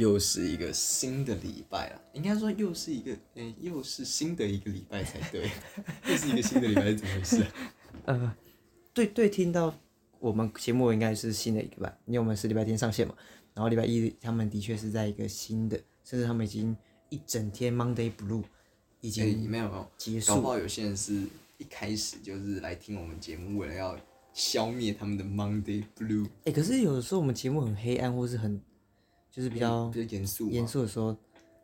又是一个新的礼拜了，应该说又是一个，嗯、又是新的一个礼拜才对，又是一个新的礼拜是怎么回事、啊？呃，对对，听到我们节目应该是新的一个礼拜，因为我们是礼拜天上线嘛，然后礼拜一他们的确是在一个新的，甚至他们已经一整天 Monday Blue 已诶、经没有没有，结束，搞不好有些人是一开始就是来听我们节目，为了要消灭他们的 Monday Blue，哎、可是有的时候我们节目很黑暗，或是很就是比较比较严肃。严肃的时候，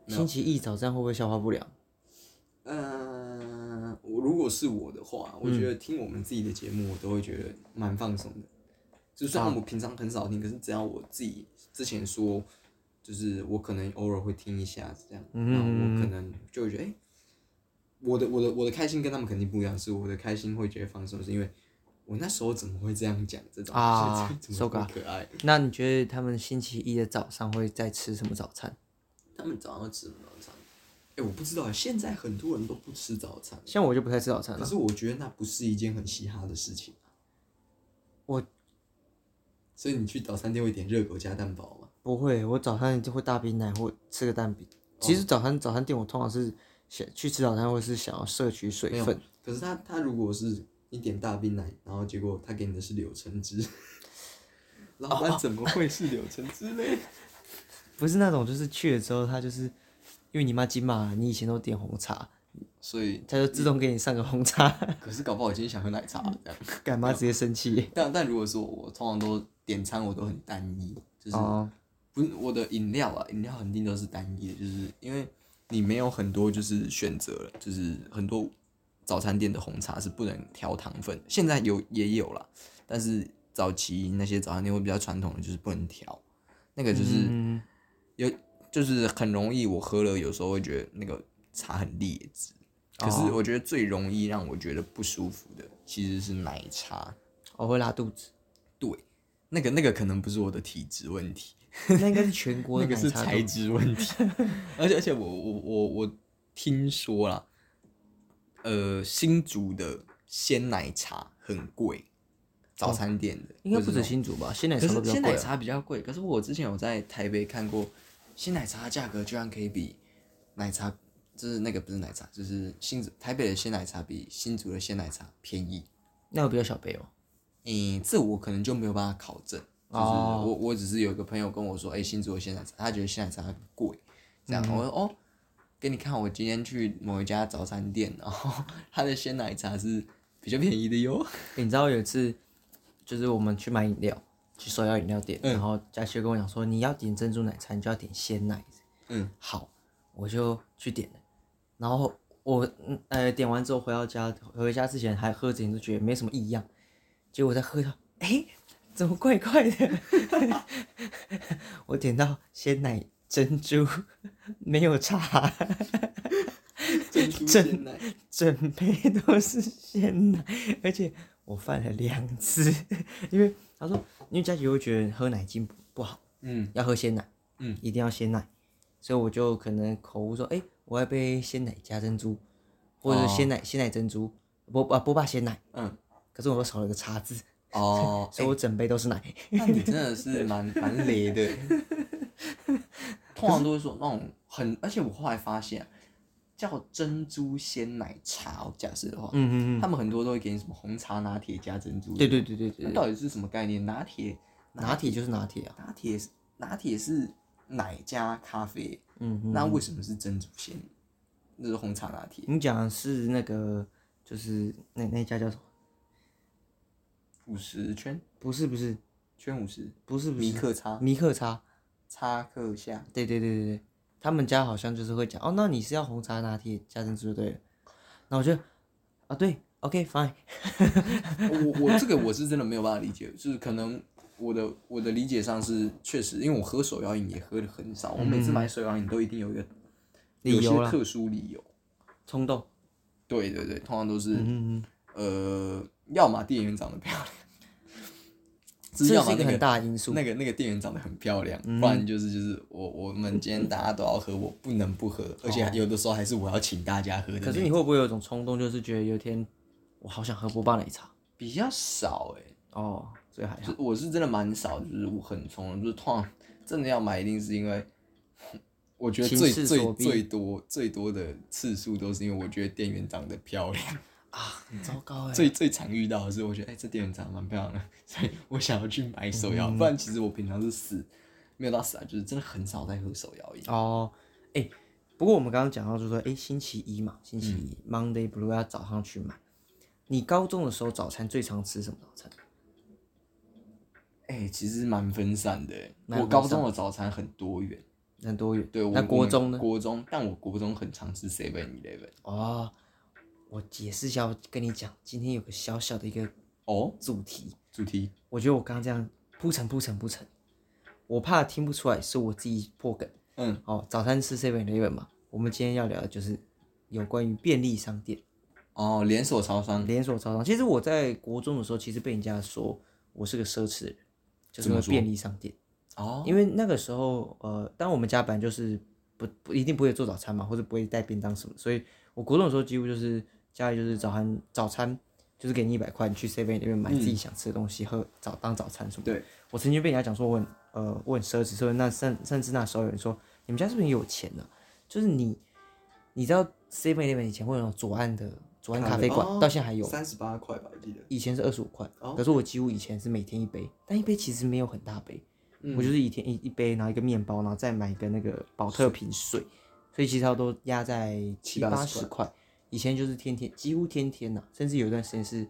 星期一早上会不会消化不良？嗯，我如果是我的话，我觉得听我们自己的节目，我都会觉得蛮放松的。就虽然我平常很少听，可是只要我自己之前说，就是我可能偶尔会听一下子这样，然后我可能就会觉得，哎、我的我的我的开心跟他们肯定不一样，是我的开心会觉得放松，是因为我那时候怎么会这样讲这种啊怎么 ga 可爱？那你觉得他们星期一的早上会在吃什么早餐？他们早上吃什么早餐？哎、我不知道，现在很多人都不吃早餐。像我就不太吃早餐了，可是我觉得那不是一件很嘻哈的事情啊。我所以你去早餐店会点热狗加蛋堡吗？不会，我早餐就会大冰奶或吃个蛋饼。其实早餐早餐店我通常是想去吃早餐，或是想要摄取水分。。可是他他如果是你点大冰奶，然后结果他给你的是柳橙汁，老板怎么会是柳橙汁呢？不是那种，就是去了之后，他就是因为你妈金嘛，你以前都点红茶，所以，他就自动给你上个红茶，可是搞不好我今天想喝奶茶这样。干妈直接生气？但但如果说我通常都点餐，我都很单一，就是哦，不是我的饮料啊，饮料肯定都是单一的，就是因为你没有很多就是选择了，就是很多早餐店的红茶是不能调糖分，现在有也有了，但是早期那些早餐店会比较传统的就是不能调，那个就是嗯，有就是很容易我喝了有时候会觉得那个茶很劣质，可是我觉得最容易让我觉得不舒服的其实是奶茶，我会拉肚子，对，那个那个可能不是我的体质问题。那应该是全国 那的个是材质问题，而且而且我我我我听说啦，呃，新竹的鲜奶茶很贵，早餐店的、应该不止新竹吧？鲜奶茶比较贵啊。茶比较贵，可是我之前有在台北看过，鲜奶茶的价格居然可以比奶茶，就是那个不是奶茶，就是新竹台北的鲜奶茶比新竹的鲜奶茶便宜。那有比较小杯哦。嗯，这我可能就没有办法考证，就是哦我我只是有一个朋友跟我说，哎、新竹的鲜奶茶，他觉得鲜奶茶很贵，这样、我说哦，给你看，我今天去某一家早餐店，然后它的鲜奶茶是比较便宜的哟。欸你知道有一次，就是我们去买饮料，去手摇饮料店，然后佳琪跟我讲说，你要点珍珠奶茶，你就要点鲜奶。嗯，好，我就去点了。然后我嗯呃点完之后回到家，回家之前还喝之前都觉得没什么异样，结果再喝到，哎、怎么怪怪的？我点到鲜奶珍珠，没有茶，珍珠鲜奶，整杯 都是鲜奶，而且我犯了两次，因为他说，因为佳琪会觉得喝奶精不不好，嗯，要喝鲜奶，嗯，一定要鲜奶，所以我就可能口误说，哎、我要杯鲜奶加珍珠，或者是鲜奶、鲜奶珍珠，波啊波霸鲜奶，嗯，可是我又少了个茶字，哦，所以我整杯都是奶。那你真的是蛮蛮雷的。通常都会说那种很，而且我后来发现啊、叫珍珠鲜奶茶哦，假设的话，嗯嗯他们很多都会给你什么红茶拿铁加珍珠，对对对对对那，到底是什么概念？拿铁，拿铁就是拿铁啊，拿铁是拿铁是奶加咖啡，嗯嗯，那为什么是珍珠鲜？那是红茶拿铁，你讲的是那个就是那那家叫什么？五十圈不是不是圈五十，不是不是米克叉米克茶。叉克夏，对对对对对，他们家好像就是会讲哦，那你是要红茶拿铁加珍珠就对了。那我就啊对，OK fine，我我这个我是真的没有办法理解，就是可能我的我的理解上是确实，因为我喝手摇饮也喝的很少，我每次买手摇饮都一定有一个嗯理由啦有些特殊理由。冲动。对对对，通常都是、嗯嗯呃，要么店员长得漂亮，嗯，这是一个很要么那个大的因素。那个那个店员长得很漂亮，嗯不然就是就是我我们今天大家都要喝，我不能不喝，而且有的时候还是我要请大家喝可是你会不会有一种冲动，就是觉得有一天我好想喝波霸奶茶？比较少哎、哦，所以还好。我是真的蛮少，就是我很冲动，就是通常真的要买，一定是因为我觉得最最最多最多的次数都是因为我觉得店员长得漂亮，啊，很糟糕哎。最最常遇到的是我觉得哎、这店员长得蛮漂亮的，所以我想要去买手摇，不然其实我平常是死没有到死啊，就是真的很少在喝手摇饮。哦，哎、不过我们刚刚讲到，就是说，哎、星期一嘛，星期一、Monday Blue 要早上去买。你高中的时候早餐最常吃什么早餐？哎、其实蛮分散的我高中的早餐很多元，很多元。对，我那国中呢？国中，但我国中很常吃 Seven Eleven。哦，我解释一下，我跟你讲，今天有个小小的一个哦，主题，主题？我觉得我刚刚这样铺陈铺陈铺陈，我怕听不出来，是我自己破梗。嗯，哦，早餐吃 Seven Eleven 嘛，我们今天要聊的就是有关于便利商店。哦，连锁超商，连锁超商。其实我在国中的时候，其实被人家说我是个奢侈的人，就是便利商店。哦，因为那个时候，呃，当我们家本来就是不不一定不会做早餐嘛，或者不会带便当什么，所以我国中的时候几乎就是家里就是早餐早餐就是给你一百块，你去 seven 那边买自己想吃的东西，喝早当早餐什么的。对，我曾经被人家讲说我很呃我很奢侈，所以那甚甚至那时候有人说你们家是不是很有钱呢、就是你你知道 seven 那边以前会有左岸的左岸咖啡馆，哦到现在还有。三十八块吧，我记得。以前是二十五块，哦可是我几乎以前是每天一杯，但一杯其实没有很大杯，嗯我就是一天一一杯，然后一个面包，然后再买一个那个保特瓶水，所以其实它都压在七七八十块。以前就是天天，几乎天天呐、甚至有一段时间是，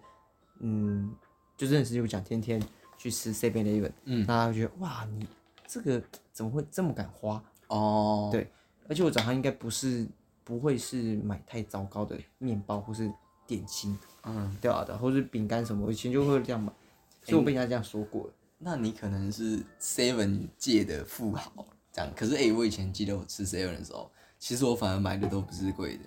嗯，就认识就讲天天去吃 Seven Eleven，嗯，大家会觉得哇，你这个怎么会这么敢花？哦，对而且我早上应该不是不会是买太糟糕的面包或是点心，嗯，对啊的，或是饼干什么，我以前就会这样买，所以我被人家这样说过了。那你可能是 Seven 界的富豪，这样。可是哎、欸我以前记得我吃 Seven 的时候，其实我反而买的都不是贵的，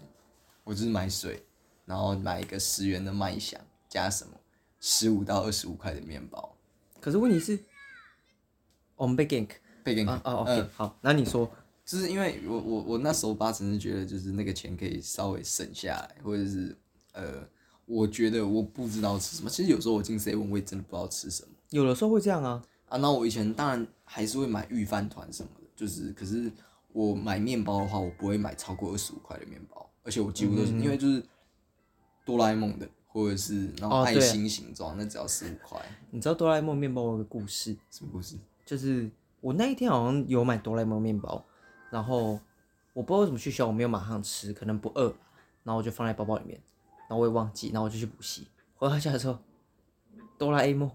我就是买水，然后买一个十元的麦香，加什么十五到二十五块的面包，可是问题是，我们被 gank 配给你。啊啊嗯，OK，好，那你说，就是因为我我我那时候八成是觉得就是那个钱可以稍微省下来，或者是呃，我觉得我不知道吃什么。其实有时候我进 seven 我也真的不知道吃什么有的时候会这样啊，啊。那我以前当然还是会买预饭团什么的，就是可是我买面包的话，我不会买超过二十五块的面包，而且我几乎都是、因为就是哆啦 A 梦的，或者是然后爱心形状，那只要十五块。你知道哆啦 A 梦面包有个故事，什么故事？就是我那一天好像有买哆啦 A 梦面包，然后我不知道为什么去学校我没有马上吃，可能不饿，然后我就放在包包里面，然后我也忘记，然后我就去补习，回到家的时候，哆啦 A 梦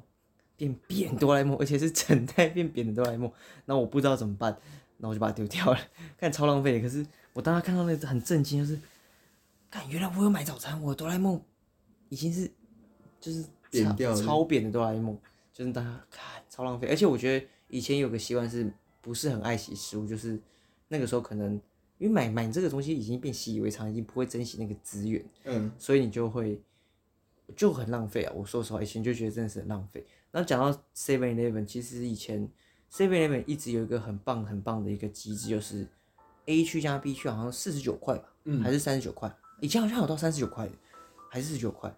变扁哆啦 A 梦，而且是整袋变扁的哆啦 A 梦，然后我不知道怎么办，然后我就把它丢掉了，看超浪费的。可是我当时看到那个很震惊，就是，看原来我有买早餐，我哆啦 A 梦已经是就是超扁掉超扁的哆啦 A 梦，就是大家看超浪费。而且我觉得以前有个习惯是不是很爱惜食物，就是那个时候可能因为买买这个东西已经变习以为常，已经不会珍惜那个资源。嗯，所以你就会就很浪费啊。我说实话，以前就觉得真的是很浪费。那讲到 Seven Eleven，其实以前 Seven Eleven 一直有一个很棒很棒的一个机制，就是 A 区加 B 区好像四十九块吧，还是三十九块？以前好像有到三十九块，还是四十九块。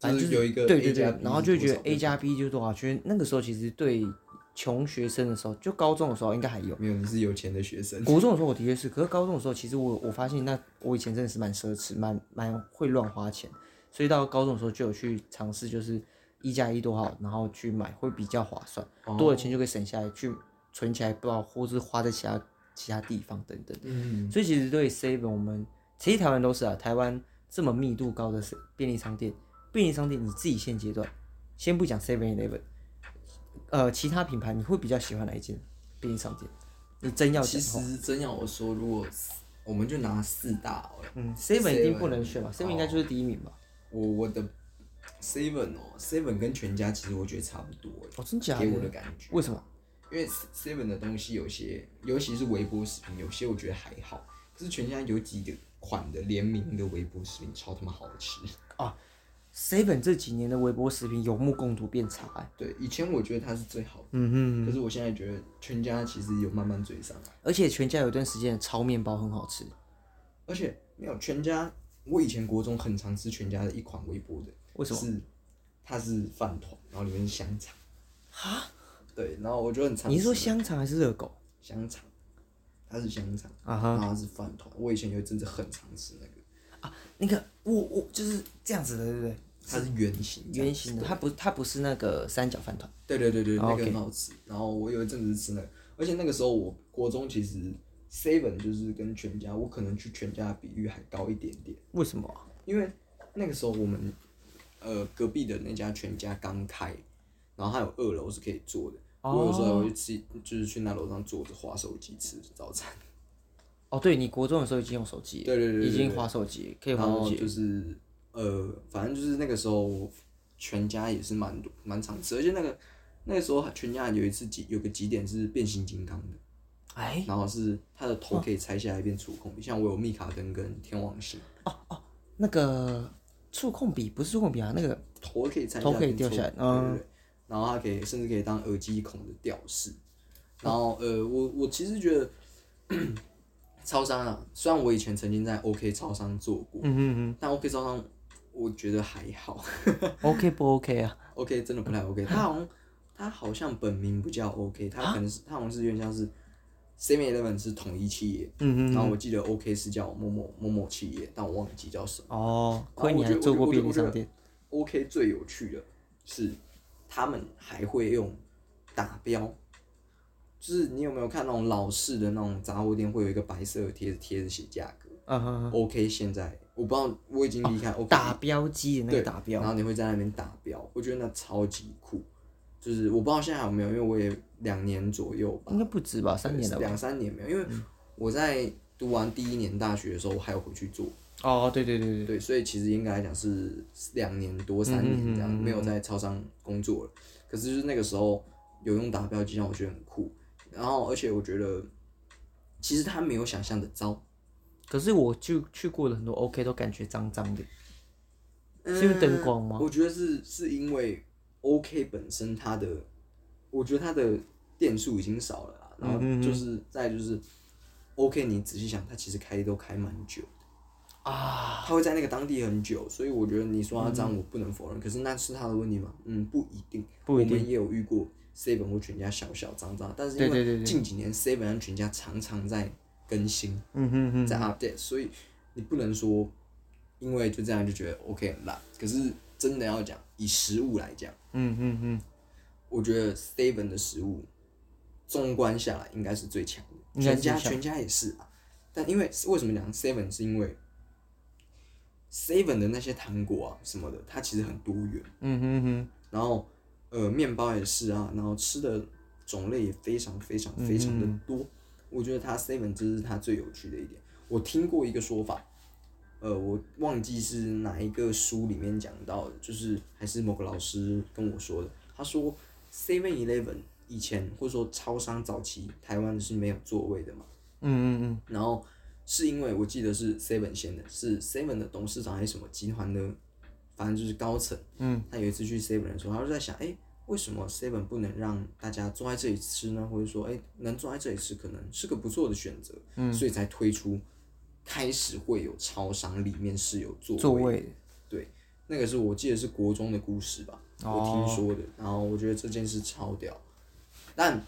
反正就是有一个对对对然后就觉得 A 加 B 就是多少圈。那个时候其实对穷学生的时候，就高中的时候应该还有。没有，你是有钱的学生。国中的时候我的确是，可是高中的时候，其实我我发现那我以前真的是蛮奢侈，蛮蛮会乱花钱，所以到高中的时候就有去尝试，就是一加一多少，然后去买会比较划算，多的钱就可以省下来去存起来，不知道或是花在其他其他地方等等。嗯，所以其实对 seven 我们其实台湾都是啊，台湾这么密度高的便利商店，便利商店你自己现阶段先不讲 seven eleven，呃，其他品牌你会比较喜欢哪一间便利商店？你真要其。实真要我说，如果我们就拿四大好了，嗯，seven 一定不能选吧？seven 应该就是第一名吧？我我的 seven 哦，seven 跟全家其实我觉得差不多欸，哦，真假给我的的？感觉。为什么？因为 seven 的东西有些，尤其是微波食品，有些我觉得还好，可是全家有几个款的联名的微波食品超他妈好吃啊。seven 这几年的微波食品有目共睹变差、欸，对，以前我觉得它是最好的，嗯哼，可是我现在觉得全家其实有慢慢追上来，而且全家有一段时间的超面包很好吃，而且没有全家，我以前国中很常吃全家的一款微波的，为什么？是它是饭团，然后里面是香肠。哈？对，然后我觉得很常你是说香肠还是热狗？香肠，它是香肠，啊哈然后它是饭团。我以前有一阵子很常吃那个，啊那个我我就是这样子的，对不对？它是圆形，圆形的，它不它不是那个三角饭团。对对对对，那个 OK 很好吃。然后我有一阵子是吃那个，而且那个时候我国中其实 seven 就是跟全家，我可能去全家的比率还高一点点，为什么啊？因为那个时候我们呃隔壁的那家全家刚开，然后它有二楼是可以坐的。我有时候会去吃，就是去那楼上坐着划手机吃早餐。哦，对你国中的时候已经用手机了，对对对对已经划手机，可以然后滑手机。就是呃，反正就是那个时候全家也是蛮多蛮常吃，而且那个那个时候全家有一次几有个几点是变形金刚的，哎，然后是它的头可以拆下来变触控笔，像我有密卡登跟天王星，那个触控笔不是触控笔啊，那个头可以拆下头可以来掉下来对对对，然后它可以甚至可以当耳机孔的吊饰，然后呃，我我其实觉得超商啊，虽然我以前曾经在 OK 超商做过，嗯嗯但 OK 超商我觉得还好。嗯，OK 不 OK 啊？OK 真的不太 OK，他好像他好像本名不叫 OK，他可能是他好像是有点像是 Seven Eleven 是统一企业，嗯嗯然后我记得 OK 是叫某某某某企业，但我忘记叫什么。哦，亏你还做过便利商店。OK 最有趣的是他们还会用打标，就是你有没有看那种老式的那种杂货店会有一个白色的贴子贴着写价格、嗯哼哼，o k 现在我不知道我已经离开 OK 打标机的那对个打标。然，后你会在那边打标，我觉得那超级酷。就是我不知道现在还有没有，因为我也两年左右吧，应该不止吧，三年了吧？两三年没有，因为我在读完第一年大学的时候，我还有回去做，哦，对对对对，对，所以其实应该来讲是两年多三年这样，没有在超商工作了。可是就是那个时候有用打标机，让我觉得很酷。然后而且我觉得，其实它没有想象的糟，可是我就去过的很多 OK 都感觉脏脏的，是因为灯光吗？我觉得是是因为 OK 本身它的，我觉得它的电数已经少了啦，然后就是再就是 OK，你仔细想，它其实开都开蛮久的啊，他会在那个当地很久，所以我觉得你说他脏，我不能否认，可是那是他的问题吗？嗯，不一定，不一定。我们也有遇过 Seven 或全家小小脏脏，但是因为近几年 Seven 和全家常常在更新，嗯哼哼，在 update，所以你不能说因为就这样就觉得 OK 很烂。可是真的要讲以食物来讲，嗯哼哼，我觉得 Seven 的食物纵观下来应该是最强的，全家全家也是啊。但因为为什么讲 Seven 是因为 Seven 的那些糖果啊什么的，它其实很多元，嗯哼哼，然后呃面包也是啊，然后吃的种类也非常非常非常的多。我觉得它 Seven 这是它最有趣的一点。我听过一个说法，呃，我忘记是哪一个书里面讲到的，就是还是某个老师跟我说的。他说 Seven Eleven 以前或者说超商早期台湾是没有座位的嘛，嗯嗯嗯，然后是因为我记得是 Seven 先的，是 Seven 的董事长还是什么集团的，反正就是高层。嗯，他有一次去 Seven 的时候，他就在想，哎、为什么 Seven 不能让大家坐在这里吃呢？或者说，哎、能坐在这里吃可能是个不错的选择。嗯，所以才推出，开始会有超商里面是有座位的座位，对，那个是我记得是国中的故事吧，我听说的。然后我觉得这件事超屌，但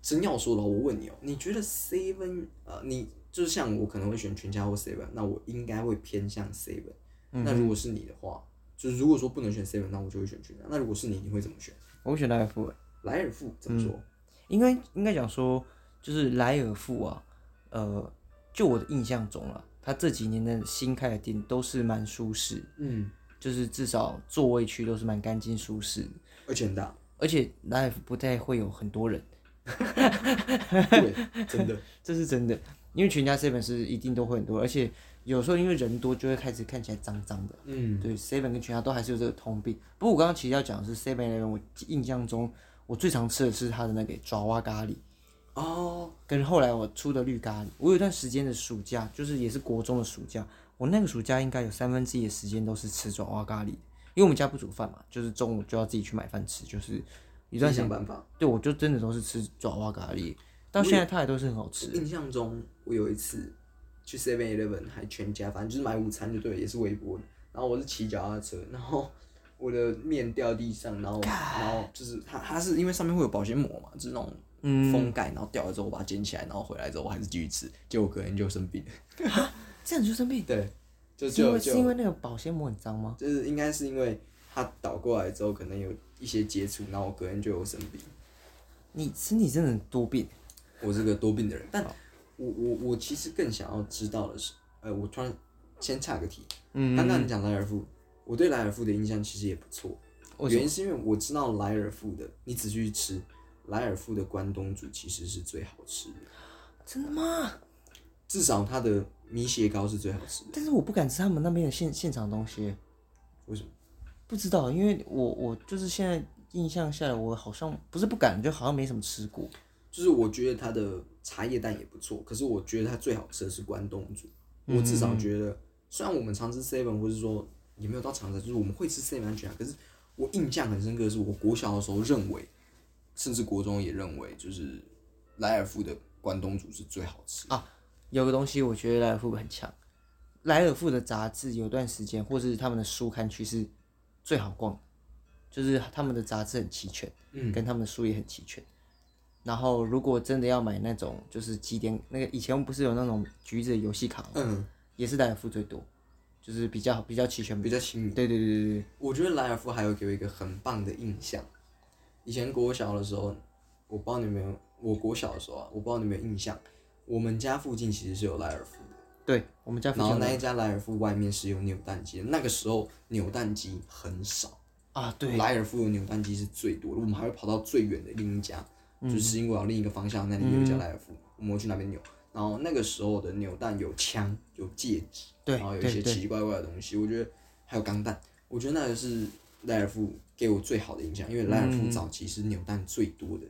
真要说的话，我问你哦、你觉得 Seven 呃，你就是像我可能会选全家或 Seven，那我应该会偏向 Seven、那如果是你的话，就是如果说不能选 Seven，那我就会选全家。那如果是你，你会怎么选？我会选莱尔富，莱尔富怎么说？应该应该讲说，就是莱尔富啊，呃，就我的印象中啊，他这几年的新开的店都是蛮舒适，嗯，就是至少座位区都是蛮干净舒适，而且很大，而且莱尔富不太会有很多人，对，真的，这是真的，因为全家 seven 是一定都会很多，而且有时候因为人多就会开始看起来脏脏的。嗯，对，seven 跟全家都还是有这个通病。不过我刚刚其实要讲的是 seven eleven，我印象中我最常吃的是它的那个爪哇咖喱，哦，跟后来我出的绿咖喱。我有一段时间的暑假，就是也是国中的暑假，我那个暑假应该有三分之一的时间都是吃爪哇咖喱，因为我们家不煮饭嘛，就是中午就要自己去买饭吃，就是一段想办法。对我就真的都是吃爪哇咖喱，到现在它还都是很好吃。印象中，我有一次去 Seven Eleven 还全家，反正就是买午餐就对了，也是微波的。然后我是骑脚踏车，然后我的面掉地上，然后然后就是它它是因为上面会有保鲜膜嘛，就是那种封盖，然后掉了之后我把它捡起来，然后回来之后我还是继续吃，结果隔天就生病了。这样你就生病？对，就是就因为是因为那个保鲜膜很脏吗？就是应该是因为它倒过来之后可能有一些接触，然后我隔天就有生病。你身体真的很多病。我是个多病的人，但我我我其实更想要知道的是，呃，我突然先岔个题，嗯刚刚你讲莱尔富，我对莱尔富的印象其实也不错，原因是因为我知道莱尔富的，你仔细去吃，莱尔富的关东煮其实是最好吃的，真的吗？至少它的米血糕是最好吃的。但是我不敢吃他们那边的现现场东西，为什么？不知道，因为我我就是现在印象下来，我好像不是不敢，就好像没什么吃过。就是我觉得它的茶叶蛋也不错，可是我觉得它最好吃的是关东煮。我至少觉得，虽然我们常吃 seven，或是说也没有到常吃，就是我们会吃 seven 安全啊，可是我印象很深刻的是，我国小的时候认为，甚至国中也认为，就是莱尔富的关东煮是最好吃啊。有个东西我觉得莱尔富很强，莱尔富的杂志有段时间，或是他们的书刊区是最好逛的，就是他们的杂志很齐全，嗯，跟他们的书也很齐全。然后如果真的要买那种就是几点那个以前不是有那种橘子游戏卡吗？嗯，也是莱尔夫最多，就是比较比较齐全。比较亲民。对对对对对，我觉得莱尔夫还有给我一个很棒的印象。以前国小的时候，我不知道你们有，我国小的时候啊，我不知道你们有印象，我们家附近其实是有莱尔夫的。对我们家附然后那一家莱尔夫外面是有扭蛋机的，那个时候扭蛋机很少，啊，对，莱尔夫的扭蛋机是最多的，我们还会跑到最远的另一家，嗯就是英国岛另一个方向那里有一家莱尔夫，我们会去那边扭。然后那个时候的扭蛋有枪、有戒指，对然后有一些奇奇怪怪的东西，我觉得还有钢弹，我觉得那个是莱尔富给我最好的印象，因为莱尔富早期是扭蛋最多的，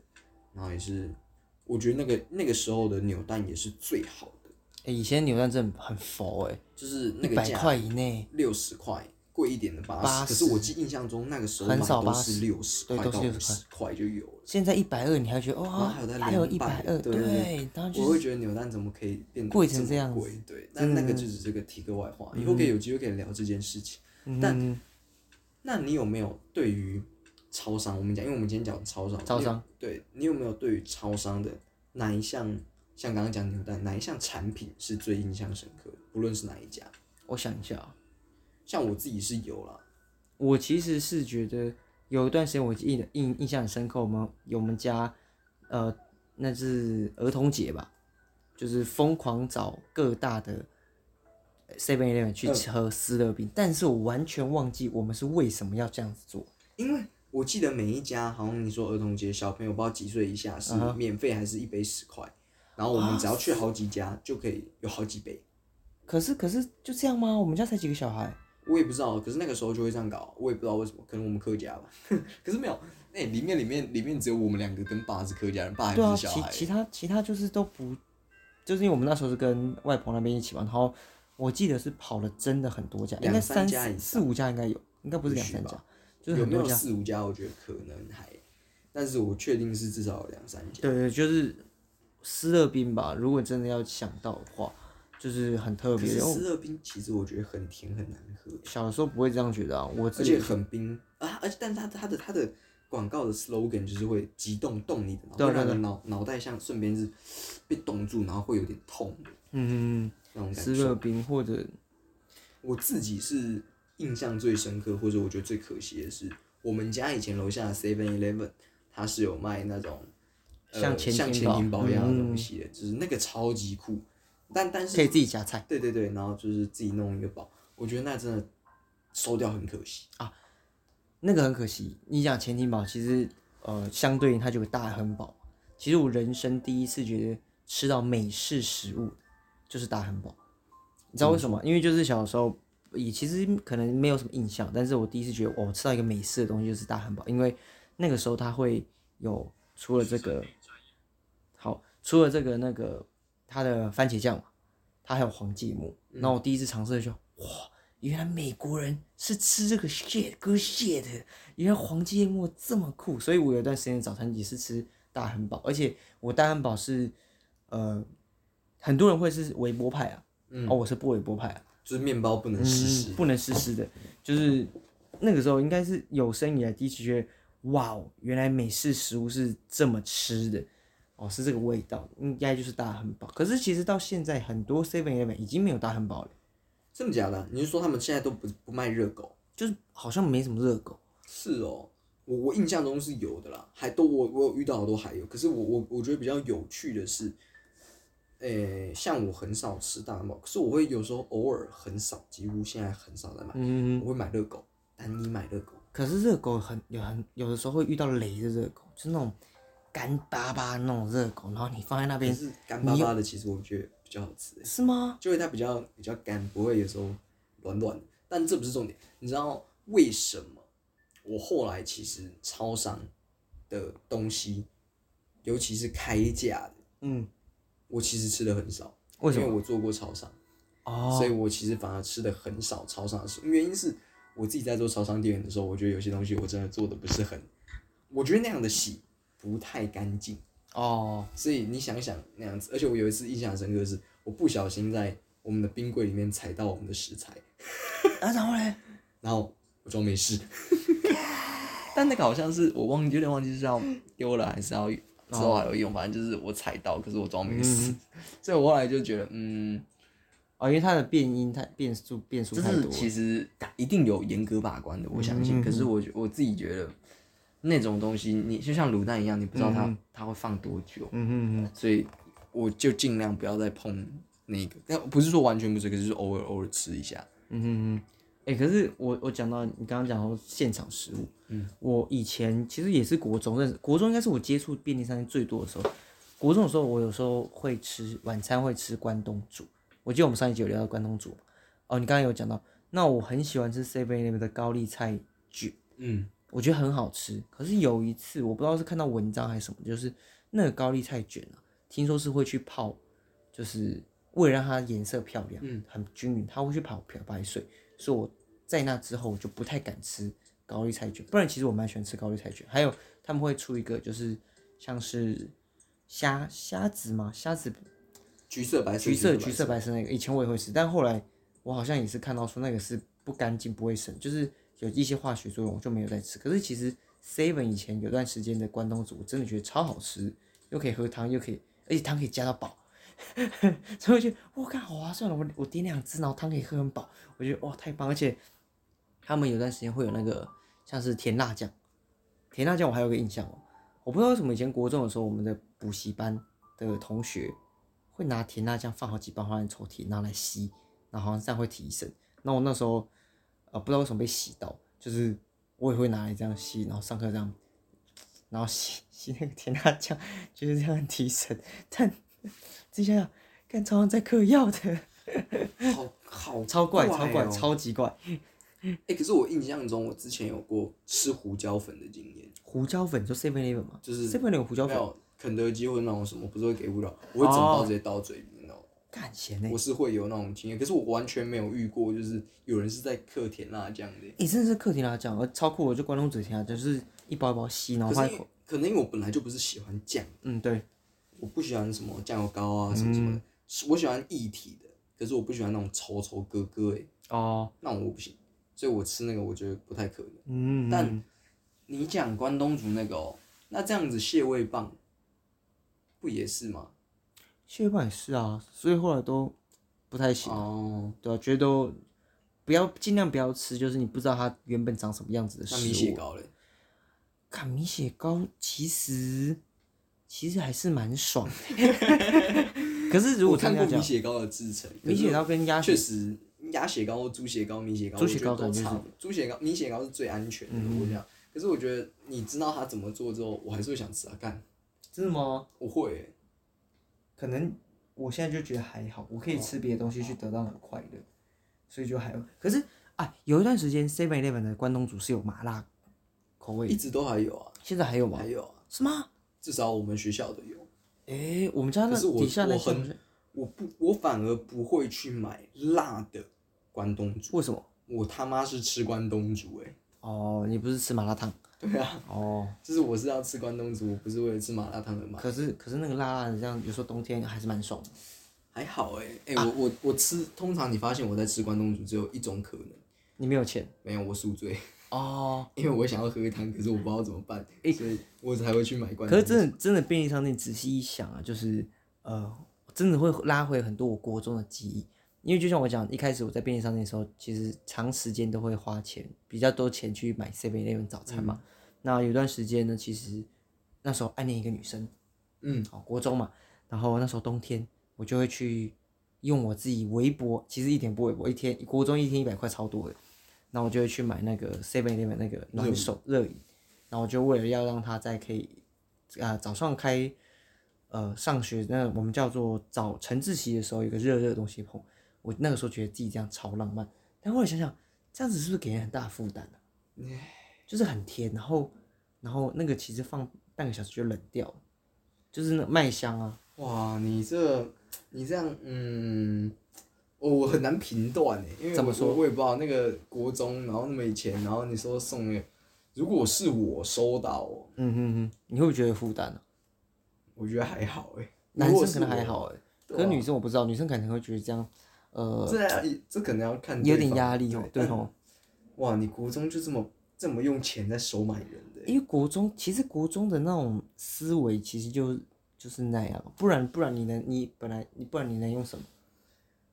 然后也是我觉得那个那个时候的扭蛋也是最好的，诶以前扭蛋真的很佛哎，就是那一百个价块以内，六十块，贵一点的八80十。可是我记印象中那个时候很都是80六十块到五60十块就有了。现在一百二，你还觉得哇，然后还有一百二，对对对，然后我会就是觉得扭蛋怎么可以变得贵成么这样贵？对，但那个就是这个题个外话，以后可以有机会可以聊这件事情。但嗯，那你有没有对于超商，我们讲，因为我们今天讲超商，超商，对你有没有对于超商的哪一项，像刚刚讲扭蛋，哪一项产品是最印象深刻的？不论是哪一家，我想一下啊，像我自己是有了，我其实是觉得有一段时间我印印印象很深刻，我们有我们家呃那是儿童节吧，就是疯狂找各大的 Seven Eleven 去喝斯乐冰，但是我完全忘记我们是为什么要这样子做。因为我记得每一家好像你说儿童节小朋友不知道几岁以下是免费还是一杯十块，然后我们只要去好几家就可以有好几杯。可是可是就这样吗？我们家才几个小孩，我也不知道，可是那个时候就会这样搞，我也不知道为什么，可能我们客家吧。可是没有，哎、里面里面里面只有我们两个跟爸是客家人，爸还是小孩。其其他其他就是都不，就是因为我们那时候是跟外婆那边一起玩，然后我记得是跑了真的很多家，应该两三三家以四五家应该有，应该不是两三家，就是有没有。四五家？我觉得可能还，但是我确定是至少有两三家。对对，就是斯乐冰吧。如果真的要想到的话，就是很特别。可是然后斯乐冰其实我觉得很甜很难喝，小时候不会这样觉得啊，我而且很冰啊，而且但它它的它的广告的 slogan 就是会激动动你的脑，让你脑脑袋像顺便是被冻住，然后会有点痛嗯嗯，那种感受。斯乐冰或者我自己是印象最深刻，或者我觉得最可惜的是，我们家以前楼下的 Seven Eleven，它是有卖那种、呃、像前像前庭堡庭堡一样的嗯东西的，就是那个超级酷，但但是可以自己夹菜。对对对，然后就是自己弄一个包，我觉得那真的收掉很可惜啊。那个很可惜，你讲前庭堡，其实呃，相对应它就有大汉堡。其实我人生第一次觉得吃到美式食物就是大汉堡，你知道为什么？因为就是小时候也其实可能没有什么印象，但是我第一次觉得哦，吃到一个美式的东西就是大汉堡，因为那个时候它会有除了这个好，除了这个那个它的番茄酱嘛，它还有黄芥末。然后我第一次尝试的就哇，原来美国人是吃这个 shit 割 shit 的，原来黄芥末这么酷，所以我有一段时间早餐也是吃大汉堡，而且我大汉堡是呃，很多人会是微波派啊，嗯。哦，我是不微波派啊，就是面包不能湿湿，嗯，不能湿湿的，就是那个时候应该是有生以来第一次觉得，哇哦，原来美式食物是这么吃的，哦，是这个味道，应该就是大汉堡。可是其实到现在，很多 Seven Eleven 已经没有大汉堡了，真的假的？你是说他们现在都不不卖热狗？就是好像没什么热狗。是哦，我我印象中是有的啦，还都我我有遇到好多还有。可是我我我觉得比较有趣的是，诶、像我很少吃大汉堡，可是我会有时候偶尔很少，几乎现在很少在买，嗯，我会买热狗，单一买热狗。可是热狗很有很有的时候会遇到雷的热狗，就是那种干巴巴那种热狗，然后你放在那可边是干巴巴的，其实我觉得比较好吃、欸，是吗？就会它比较比较干，不会有时候软软的。但这不是重点，你知道为什么我后来其实超商的东西，尤其是开价的，嗯，我其实吃的很少。为什么因为我做过超商，哦，所以我其实反而吃的很少超商的食物。原因是我自己在做超商店员的时候，我觉得有些东西我真的做的不是很，我觉得那样的洗不太干净。哦，所以你想想那样子，而且我有一次印象深刻的是，我不小心在我们的冰柜里面踩到我们的食材，啊，然后嘞，然后我装没事。但那个好像是我忘记，有点忘记是要丢了还是要之后还有用，反正就是我踩到，可是我装没事。所以我后来就觉得，嗯，哦，因为它的变音太变数变数就是太多了，其实一定有严格把关的，我相信。可是我我自己觉得那种东西，你就像卤蛋一样，你不知道它、它会放多久，嗯哼哼，所以我就尽量不要再碰那个。但不是说完全不吃，可是偶尔偶尔吃一下。嗯哼哼，哎、可是我我讲到你刚刚讲到现场食物，嗯，我以前其实也是国中认识，国中应该是我接触便利商店最多的时候。国中的时候，我有时候会吃晚餐会吃关东煮，我记得我们上一集有聊到关东煮嘛。哦，你刚刚有讲到，那我很喜欢吃 Seven Eleven 的高丽菜卷，嗯，我觉得很好吃。可是有一次，我不知道是看到文章还是什么，就是那个高丽菜卷啊，听说是会去泡，就是为了让它颜色漂亮，嗯，很均匀，它会去泡漂白水。所以我在那之后我就不太敢吃高丽菜卷，不然其实我蛮喜欢吃高丽菜卷。还有他们会出一个就是像是虾虾子嘛，虾子橘色白色，橘色橘色白色那个，以前我也会吃，但后来我好像也是看到说那个是不干净不卫生，就是有一些化学作用，我就没有再吃。可是其实 Seven 以前有段时间的关东煮，我真的觉得超好吃，又可以喝汤，又可以，而且汤可以加到饱，所以我觉得我靠好划算了，我我点两只，然后汤可以喝很饱，我觉得哇太棒，而且他们有段时间会有那个像是甜辣酱，甜辣酱我还有个印象哦，我不知道为什么以前国中的时候，我们的补习班的同学会拿甜辣酱放好几包放在抽屉，拿来吸，然后好像这样会提神。那我那时候呃不知道为什么被洗到，就是我也会拿来这样吸，然后上课这样，然后吸吸 那个甜辣酱，就是这样很提神。但自己想想，看超像在嗑药的，好 好超怪超怪哦超级怪。哎、可是我印象中，我之前有过吃胡椒粉的经验，胡椒粉就 Seven Eleven 嘛，就是 Seven Eleven 胡椒粉，肯德基或者那种什么，不是会给胡椒，我会整包直接倒嘴里。干咸呢、我是会有那种经验，可是我完全没有遇过，就是有人是在嗑甜辣酱的。你、真的是客甜辣酱，而超酷我就关东煮甜辣酱，就是一包一包吸，然后口可能因为我本来就不是喜欢酱，嗯对，我不喜欢什么酱油膏啊什么什么的，嗯我喜欢液体的，可是我不喜欢那种稠稠咯咯诶，哦，那种我不行，所以我吃那个我觉得不太可能。嗯，但你讲关东煮那个哦，那这样子蟹味棒不也是吗？蟹棒也是啊，所以后来都不太行，哦，对啊，觉得都不要尽量不要吃，就是你不知道它原本长什么样子的食物。那米血糕嘞？看米血糕其实其实还是蛮爽的，可是如果看过米血糕的制成，米血糕跟鸭血确实鸭血糕、猪血糕、米血糕，猪血糕感觉是。猪血糕、米血糕是最安全的，我讲。可是我觉得你知道它怎么做之后，我还是会想吃啊，干，真的吗？我会欸、可能我现在就觉得还好，我可以吃别的东西去得到那种快乐，所以就还好。可是啊，有一段时间 Seven Eleven 的关东煮是有麻辣口味的，一直都还有啊，现在还有吗还？有啊，是吗？至少我们学校的有。诶、我们家那是我底下那我很些好像我不，我反而不会去买辣的关东煮，为什么？我他妈是吃关东煮哎、哦，你不是吃麻辣烫？对啊，哦，就是我是要吃关东煮，我不是为了吃麻辣烫的嘛。可是可是那个辣辣的，这样有时候冬天还是蛮爽的。还好哎、哎、啊我我我吃，通常你发现我在吃关东煮只有一种可能，你没有钱，没有我宿醉。哦，因为我想要喝汤，可是我不知道怎么办，所以我才会去买罐。可是真的真的便利商店仔细一想啊，就是呃，真的会拉回很多我国中的记忆。因为就像我讲，一开始我在便利商店的时候，其实长时间都会花钱，比较多钱去买 Seven Eleven 早餐嘛。那有段时间呢，其实那时候暗恋一个女生，嗯，好国中嘛，然后那时候冬天，我就会去用我自己微薄，其实一点不微薄，一天国中一天一百块超多的，那我就会去买那个 Seven Eleven 那个暖手热饮，然后我就为了要让他在可以啊、早上开呃上学那我们叫做早晨自习的时候有个热热的东西碰，我那个时候觉得自己这样超浪漫，但后来想想这样子是不是给人很大的负担呢、就是很甜，然后然后那个其实放半个小时就冷掉了，就是那麦香啊。哇，你这你这样，嗯，我我很难评断诶，因为怎么说我我也不知道那个国中，然后那么以前，然后你说送那个，如果是我收到哦，嗯哼哼，你会不会觉得有负担呢？我觉得还好诶。男生可能还，好哎，对啊可是女生我不知道，女生可能会觉得这样，呃，这要这可能要看有点压力哦，对但哦。哇，你国中就这么这么用钱在收买人的欸，因为国中其实国中的那种思维其实就就是那样，不然不然你能你本来你不然你能用什么？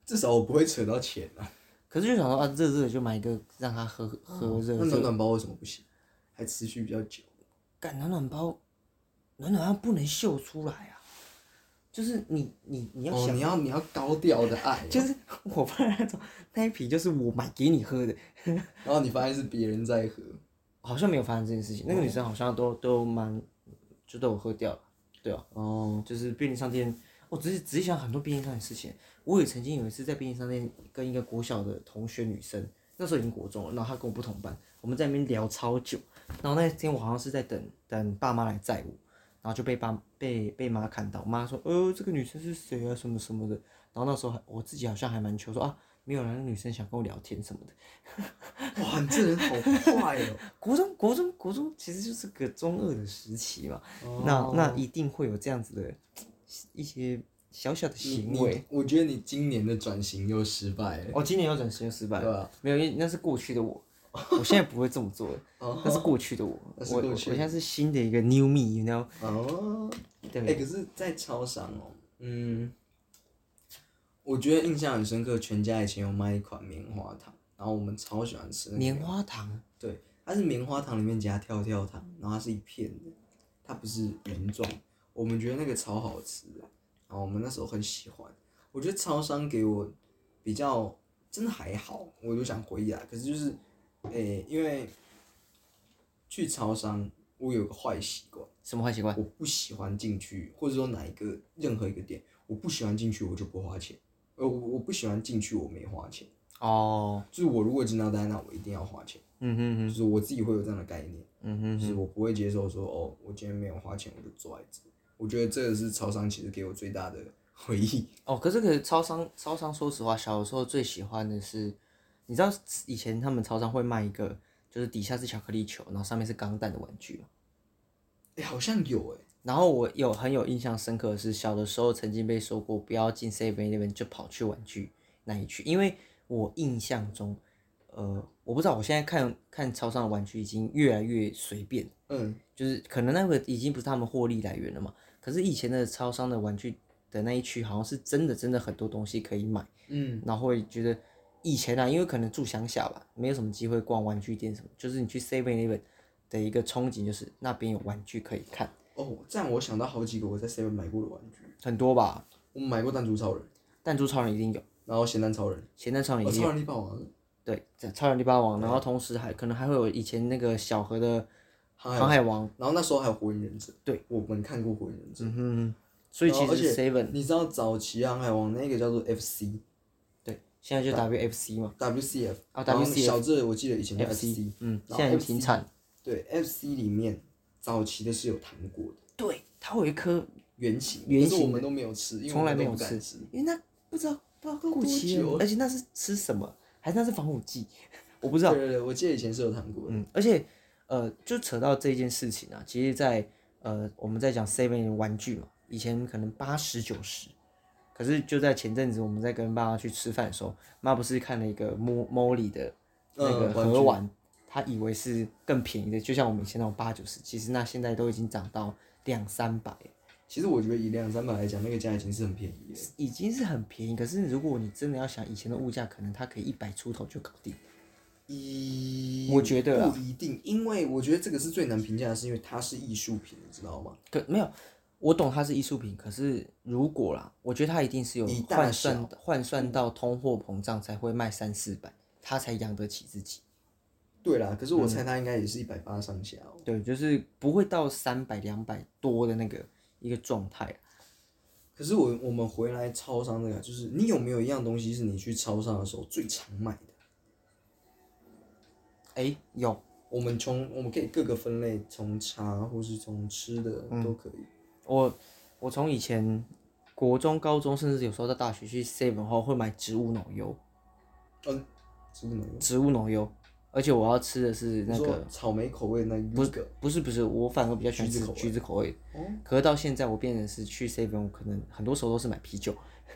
至少我不会扯到钱啊。可是就想说啊，热热的就买一个让他喝喝热热，那暖暖包为什么不行？还持续比较久。干暖暖包，暖暖包不能秀出来啊，就是你你你要哦，想，你要你要高调的爱哦，就是我发现那种那一瓶就是我买给你喝的，然后你发现是别人在喝，好像没有发生这件事情，那个女生好像都都蛮就都有喝掉了，对啊。哦，就是便利商店，我只是仔细想很多便利商店的事情。我也曾经有一次在便利商店跟一个国小的同学女生，那时候已经国中了，然后她跟我不同班，我们在那边聊超久。然后那天我好像是在等等爸妈来载我，然后就被爸被被妈看到，妈说，呃，这个女生是谁啊，什么什么的。然后那时候还我自己好像还蛮求，说啊，没有啦，那女生想跟我聊天什么的。哇，你这人好坏哦。国中国中国中其实就是个中二的时期嘛，哦那那一定会有这样子的 一些小小的行为。我觉得你今年的转型又失败了。我、今年又转型又失败了，对啊没有，因为那是过去的我，我现在不会这么做那是过去的我，我我现在是新的一个 new me，you know？哦，对哎、可是，在超商哦，嗯，我觉得印象很深刻，全家以前有卖一款棉花糖，然后我们超喜欢吃棉花糖，对，它是棉花糖里面加跳跳糖，然后它是一片的，它不是圆状。我们觉得那个超好吃的，然后我们那时候很喜欢。我觉得超商给我比较真的还好，我就想回忆啊。可是就是，诶、因为去超商，我有个坏习惯，什么坏习惯？我不喜欢进去，或者说哪一个任何一个店，我不喜欢进去，我就不花钱。呃，我我不喜欢进去，我没花钱。哦，就是我如果进到单，那我一定要花钱。嗯哼哼，就是我自己会有这样的概念，嗯哼就是我不会接受说哦，我今天没有花钱我就坐在这。我觉得这个是超商其实给我最大的回忆。哦，可是可是超商超商，说实话，小的时候最喜欢的是，你知道以前他们超商会卖一个，就是底下是巧克力球，然后上面是钢弹的玩具吗？哎、好像有哎、然后我有很有印象深刻的是，小的时候曾经被说过不要进 Seven Eleven 就跑去玩具那一区，因为我印象中，呃，我不知道我现在看看超商的玩具已经越来越随便，嗯，就是可能那个已经不是他们获利来源了嘛。可是以前的超商的玩具的那一区好像是真的真的很多东西可以买，嗯，然后会觉得以前啊，因为可能住乡下吧，没有什么机会逛玩具店什么，就是你去 Seven Eleven 的一个憧憬就是那边有玩具可以看，哦，这样我想到好几个我在 Seven 买过的玩具，很多吧。我买过弹珠超人，弹珠超人一定有，然后咸蛋超人，咸蛋超人哦，一定有，超人力霸王，对，这超人力霸王，然后同时还可能还会有以前那个小盒的航海航海王，然后那时候还有火影忍者，对，我们看过火影忍者。嗯哼，所以其实然后而且 Seven 你知道早期航海王那个叫做 FC 对，现在就 WFC 嘛。WCF 啊 WCF 小智我记得以前叫，FC，FC，嗯，现在已 FC 经停产，对 FC 里面早期的是有糖果的。对，它会有一颗，圆形，圆形我们都没有吃，因为从来没有吃。因为那不知道不知道过期了久，而且那是吃什么，还是那是防腐剂，我不知道。对，对对，我记得以前是有糖果。嗯，而且呃，就扯到这件事情啊，其实在，呃我们在讲 Seven 玩具嘛，以前可能八十九十，可是就在前阵子我们在跟爸妈去吃饭的时候，妈不是看了一个 Mo Molly 的那个盒玩，他以为是更便宜的，就像我们以前那种八九十，其实那现在都已经涨到两三百，其实我觉得以两三百来讲，那个价已经是很便宜了。已经是很便宜。可是如果你真的要想以前的物价，可能它可以一百出头就搞定。一，我觉得啊不一定，因为我觉得这个是最难评价的，是因为它是艺术品，你知道吗？可没有，我懂它是艺术品，可是如果啦，我觉得它一定是有以大换算换算到通货膨胀才会卖三四百，它才养得起自己。对啦，可是我猜它应该也是一百八上下哦。对，就是不会到三百两百多的那个一个状态。可是我我们回来超商这个，就是你有没有一样东西是你去超商的时候最常买的？哎，有，我们从我们可以各个分类，从茶或是从吃的嗯都可以。我我从以前国中、高中，甚至有时候在大学去 seven 后会买植物奶油，嗯，植物奶油。植物奶油，而且我要吃的是那个草莓口味那一个，不是不是，我反而比较喜欢吃橘子口味的。哦可是到现在我变成是去 seven，我可能很多时候都是买啤酒，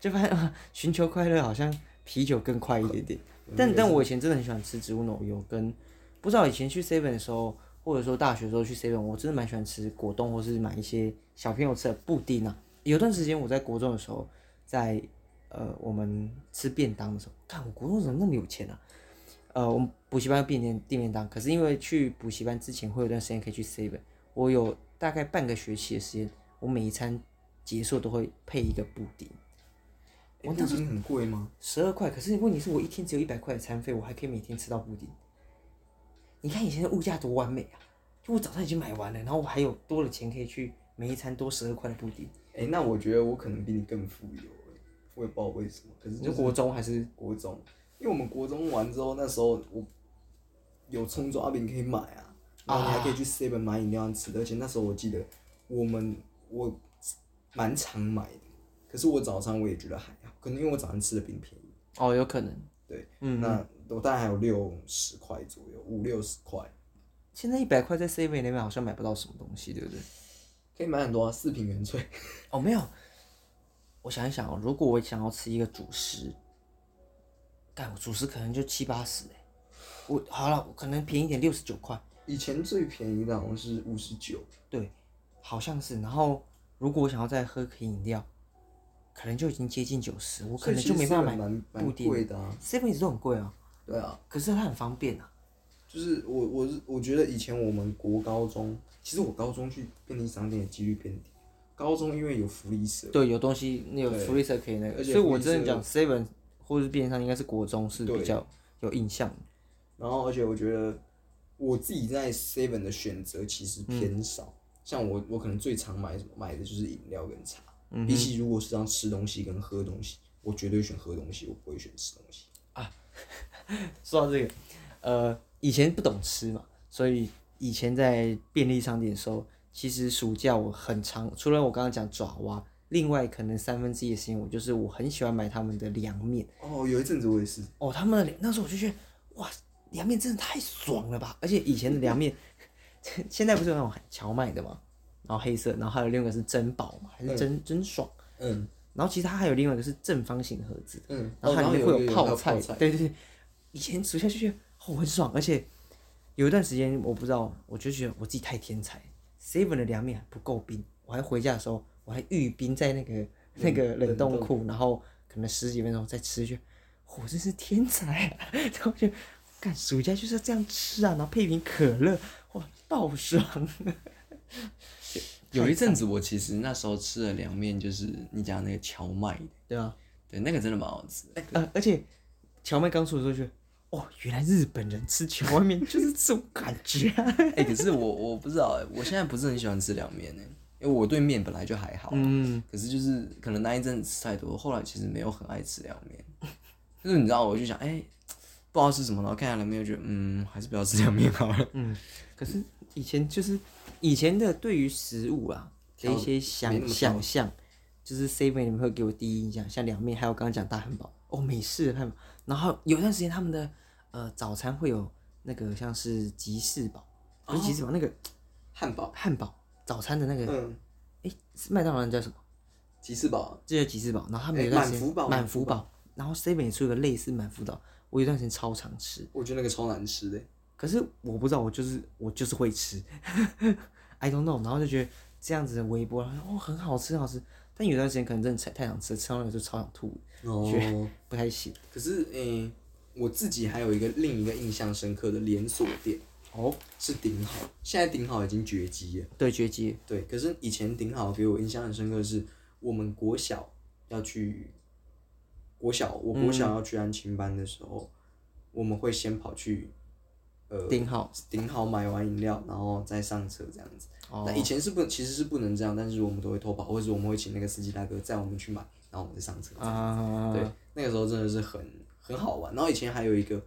就发现啊，寻求快乐好像啤酒更快一点点。但但我以前真的很喜欢吃植物奶油，跟不知道以前去 seven 的时候，或者说大学的时候去 seven，我真的蛮喜欢吃果冻，或是买一些小朋友吃的布丁啊。有段时间我在国中的时候，在呃我们吃便当的时候，看我国中怎么那么有钱啊？呃，我们补习班有便便订便当，可是因为去补习班之前会有段时间可以去 seven，我有大概半个学期的时间，我每一餐结束都会配一个布丁。我布丁很贵吗？十二块，可是问题是我一天只有一百块的餐费，我还可以每天吃到布丁。你看以前的物价多完美啊！就我早上已经买完了，然后我还有多的钱可以去每一餐多十二块的布丁。哎、那我觉得我可能比你更富有欸我也不知道为什么。可是就是国中还是国中，因为我们国中完之后，那时候我有葱抓饼可以买啊，然后你还可以去 seven 买饮料吃的，而且那时候我记得我们我蛮常买的，可是我早餐我也觉得还好，可能因为我早上吃的比你便宜。哦，有可能。对，嗯那我大概还有六十块左右，五六十块，现在一百块在 C 位那边好像买不到什么东西，对不对？可以买很多啊，四瓶原萃。哦，没有。我想一想哦，如果我想要吃一个主食，干我主食可能就七八十哎。我好了，我可能便宜一点，六十九块。以前最便宜的好像是五十九，对，好像是。然后如果我想要再喝瓶饮料，可能就已经接近九十，我可能就没办法买蛮蛮布丁。贵的啊。seven 一直都很贵啊，对啊，可是它很方便啊。就是我我是我觉得以前我们国高中，其实我高中去便利商店的几率偏低。高中因为有福利社，对，有东西有对福利社可以那个，所以我真的讲 seven 或是便利商应该是国中是比对较有印象的。然后而且我觉得我自己在 Seven 的选择其实偏少，像我我可能最常买什么买的就是饮料跟茶，比起如果是要吃东西跟喝东西，我绝对选喝东西，我不会选吃东西。说到这个，呃，以前不懂吃嘛，所以以前在便利商店的时候，其实暑假我很常，除了我刚刚讲爪哇，另外可能三分之一的时间，我就是我很喜欢买他们的凉面。哦，有一阵子我也是，哦，他们的凉那时候我就觉得，哇，凉面真的太爽了吧！而且以前的凉面，现在不是有那种荞麦的嘛，然后黑色，然后还有另外一个是珍宝嘛，还是珍珍爽，嗯然后其实它还有另外一个是正方形盒子，嗯，然后它里面有有泡菜，对对对，以前暑假就觉得哦很爽，而且有一段时间我不知道，我就觉得我自己太天才，seven 的凉面还不够冰，我还回家的时候我还预冰在那个 那个冷冻库，然后可能十几分钟再吃，就我真是天才啊！然后就干暑假就是要这样吃啊，然后配一瓶可乐，哇爆爽！有一阵子我其实那时候吃的凉面就是你讲那个荞麦的，对啊，对，那个真的蛮好吃的。呃，而且荞麦刚出的时候就，哦，原来日本人吃荞麦面就是这种感觉。啊！哎、可是我我不知道哎，我现在不是很喜欢吃凉面哎，因为我对面本来就还好，嗯，可是就是可能那一阵子吃太多，后来其实没有很爱吃凉面，就是你知道，我就想哎、不知道吃什么，然后看下凉面，就觉得嗯，还是不要吃凉面好了。嗯。可是以前就是以前的对于食物啊的一些想想象，就是 seven 你们会给我第一印象，像凉面，还有刚刚讲大汉堡，哦，美式的汉堡，然后有一段时间他们的呃早餐会有那个像是吉士堡，不是吉士堡，那个汉堡，汉堡早餐的那个，嗯，诶，是麦当劳那叫什么？吉士堡，这叫吉士堡，然后他们有一段时间满福堡满福堡，然后 seven 也出一个类似满福堡，我有段时间超常吃，我觉得那个超难吃的。可是我不知道，我就是我就是会吃，I don't know，然后就觉得这样子的微波，然后哦很好吃很好吃，但有段时间可能真的太太想吃，吃到那个就超想吐，哦，不太行。可是诶、我自己还有一个另一个印象深刻的连锁店哦，是顶好，现在顶好已经绝迹了。对，绝迹。对，可是以前顶好给我印象很深刻的是，我们国小要去国小，我国小要去安亲班的时候，我们会先跑去呃顶好顶好买完饮料，然后再上车这样子。哦那以前是不其实是不能这样，但是我们都会偷跑，或者我们会请那个司机大哥载我们去买，然后我们再上车。啊，对，那个时候真的是很很好玩。然后以前还有一个，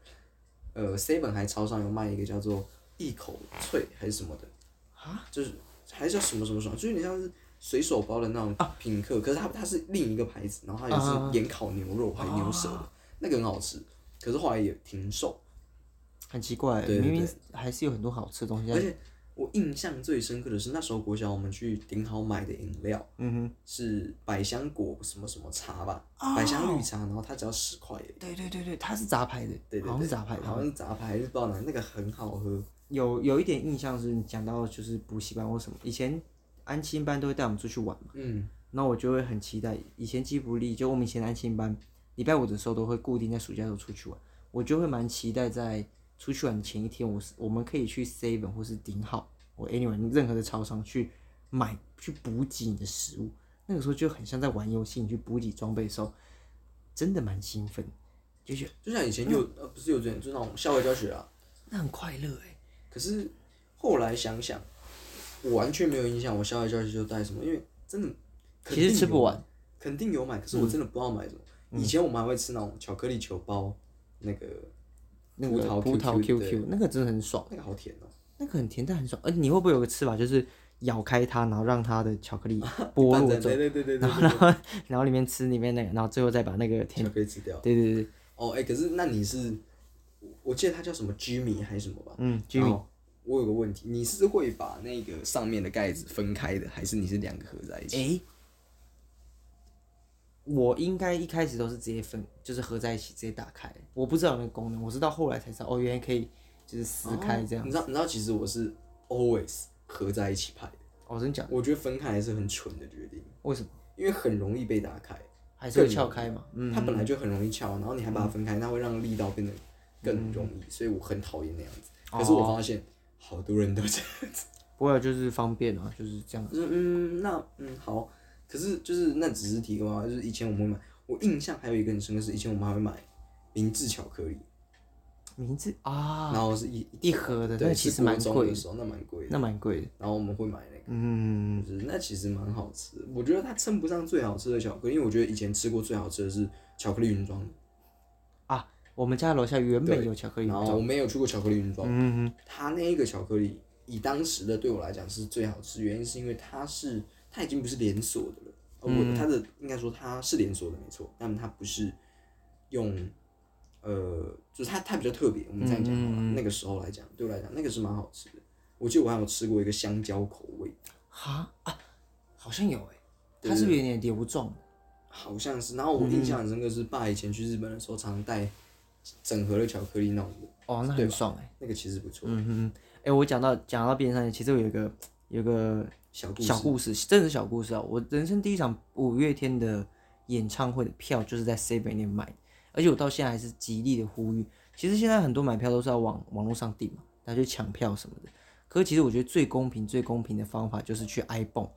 呃，seven 还超商有卖一个叫做一口脆还是什么的，啊，就是还是叫什么什么什么，就有点像是随手包的那种品客，可是它它是另一个牌子，然后它也啊是盐烤牛肉还牛舌的，那个很好吃，可是后来也停售。很奇怪，对对明明还是有很多好吃的东西。而且我印象最深刻的是那时候国小我们去顶好买的饮料，嗯哼，是百香果什么什么茶吧，哦百香绿茶，然后它只要十块。对对对对，它是杂牌的，对对对，好像是杂牌的。好像是杂牌还是不知道哪，那个很好喝。有有一点印象是你讲到就是补习班或什么，以前安亲班都会带我们出去玩嘛，嗯，那我就会很期待。以前基福利就我们以前安亲班，礼拜五的时候都会固定在暑假的时候出去玩，我就会蛮期待在出去玩的前一天，我是我们可以去 seven 或是顶好，我 anyway 任何的超商去买去补给你的食物，那个时候就很像在玩游戏，你去补给装备的时候，真的蛮兴奋，就觉得就像以前幼呃不是幼稚园，就那种校外教学啊。那很快乐哎。可是后来想想，我完全没有印象，我校外教学就带什么，因为真的其，实吃不完，肯定有买，可是我真的不知道买什么。以前我们还会吃那种巧克力球包，那个那个葡萄 QQ 那个真的很爽。那个好甜哦、那个很甜但很爽，而你会不会有个吃法，就是咬开它，然后让它的巧克力 剥拌落对对对对对然后然后 然后里面吃里面那个，然后最后再把那个甜，巧克力吃掉。对对对，哦，哎、可是那你是，我我记得它叫什么 Jimmy 还是什么吧？嗯然，Jimmy，我有个问题，你是会把那个上面的盖子分开的，还是你是两个合在一起？诶，我应该一开始都是直接分，就是合在一起直接打开，我不知道有那个功能，我是到后来才知道，哦，原来可以就是撕开这样，你知道，你知道，其实我是 always 合在一起拍的。哦，真假的？我觉得分开还是很蠢的决定，为什么？因为很容易被打开。还是会撬开嘛？嗯，它本来就很容易撬，然后你还把它分开，那会让力道变得更容易，所以我很讨厌那样子。可是我发现好多人都这样子，不会就是方便啊，就是这样。就是嗯，那嗯好，可是就是那只是题外话，就是以前我们会买，我印象还有一个很深刻是，以前我们还会买明治巧克力，名字啊，然后是一一盒的，对，那其是国实蛮贵的，的时候，那蛮贵的，那蛮贵的。然后我们会买那个。嗯，就是那其实蛮好吃的，我觉得它称不上最好吃的巧克力，因为我觉得以前吃过最好吃的是巧克力云庄，我们家楼下原本对有巧克力然后我没有去过巧克力云装，嗯哼，它那一个巧克力以当时的对我来讲是最好吃，原因是因为它是它已经不是连锁的了，呃我它的应该说它是连锁的没错，但它不是用呃，就是它它比较特别，我们这样讲好了，那个时候来讲对我来讲那个是蛮好吃的，我记得我还有吃过一个香蕉口味。的，哈？啊，好像有诶，它是不是有点流状的？好像是，然后我印象很深刻是爸以前去日本的时候常常带整盒的巧克力那种的，哦，那很爽诶。那个其实不错，嗯哼，哎，我讲到讲到边上，其实我有一个有一个小故事小故事，真的是小故事啊！我人生第一场五月天的演唱会的票就是在 C 北那买的，而且我到现在还是极力的呼吁。其实现在很多买票都是要网网络上订嘛，大家去抢票什么的。可是其实我觉得最公平、最公平的方法就是去 iPhone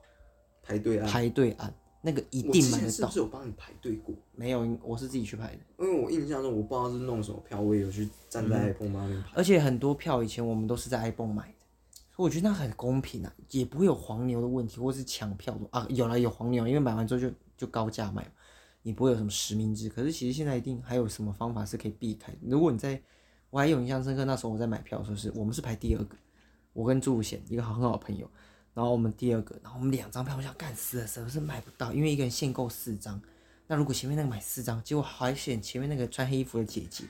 排队啊，排队按，那个一定买得到。是有帮你排队过？没有，我是自己去排的。因为我印象中我不知道是弄什么票，我也有去站在 iPhone 那边排。而且很多票以前我们都是在 iPhone 买我觉得那很公平啊，也不会有黄牛的问题，或是抢票的啊。有了有黄牛，因为买完之后就就高价卖，你不会有什么实名制。可是其实现在一定还有什么方法是可以避开。如果你在，我还有印象深刻，那时候我在买票的时候是，我们是排第二个，我跟朱武贤一个很好的朋友，然后我们第二个，然后我们两张票，我想干死了，是不是买不到？因为一个人限购四张，那如果前面那个买四张，结果还选前面那个穿黑衣服的姐姐，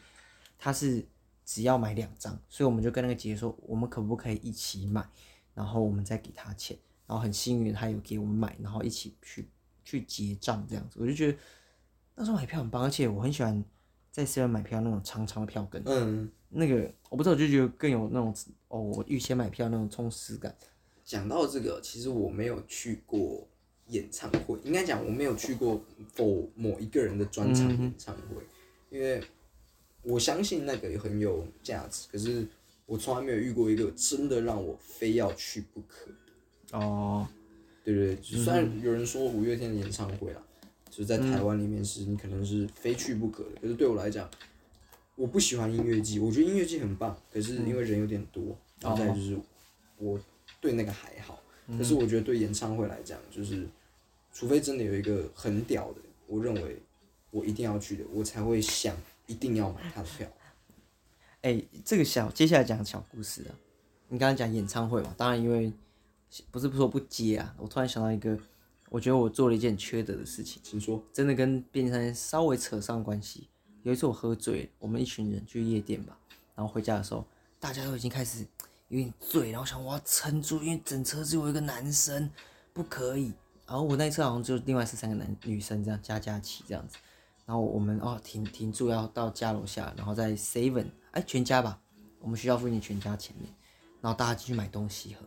她是只要买两张，所以我们就跟那个姐姐说，我们可不可以一起买，然后我们再给她钱，然后很幸运她有给我们买，然后一起去去结账这样子，我就觉得那时候买票很棒，而且我很喜欢在 seven 买票那种长长的票根，嗯，那个我不知道，我就觉得更有那种哦，我预先买票那种充实感。讲到这个，其实我没有去过演唱会，应该讲我没有去过某某一个人的专场演唱会，因为我相信那个也很有价值，可是我从来没有遇过一个真的让我非要去不可的。哦，对对对，虽然有人说五月天的演唱会啦，就是在台湾里面是你可能是非去不可的，可是对我来讲，我不喜欢音乐季，我觉得音乐季很棒，可是因为人有点多，然后再就是我对那个还好，可是我觉得对演唱会来讲，就是除非真的有一个很屌的，我认为我一定要去的，我才会想一定要买他的票。哎、这个小接下来讲小故事啊。你刚刚讲演唱会嘛，当然因为不是不说不接啊，我突然想到一个，我觉得我做了一件缺德的事情，请说，真的跟便利商店稍微扯上关系。有一次我喝醉了，我们一群人去夜店吧，然后回家的时候，大家都已经开始有点醉，然后想我要撑住，因为整车只有一个男生，不可以。然后我那一车好像就另外是三个男女生这样加加起这样子，然后我们哦停停住要到家楼下，然后在 Seven 哎全家吧，我们学校附近全家前面，然后大家进去买东西喝，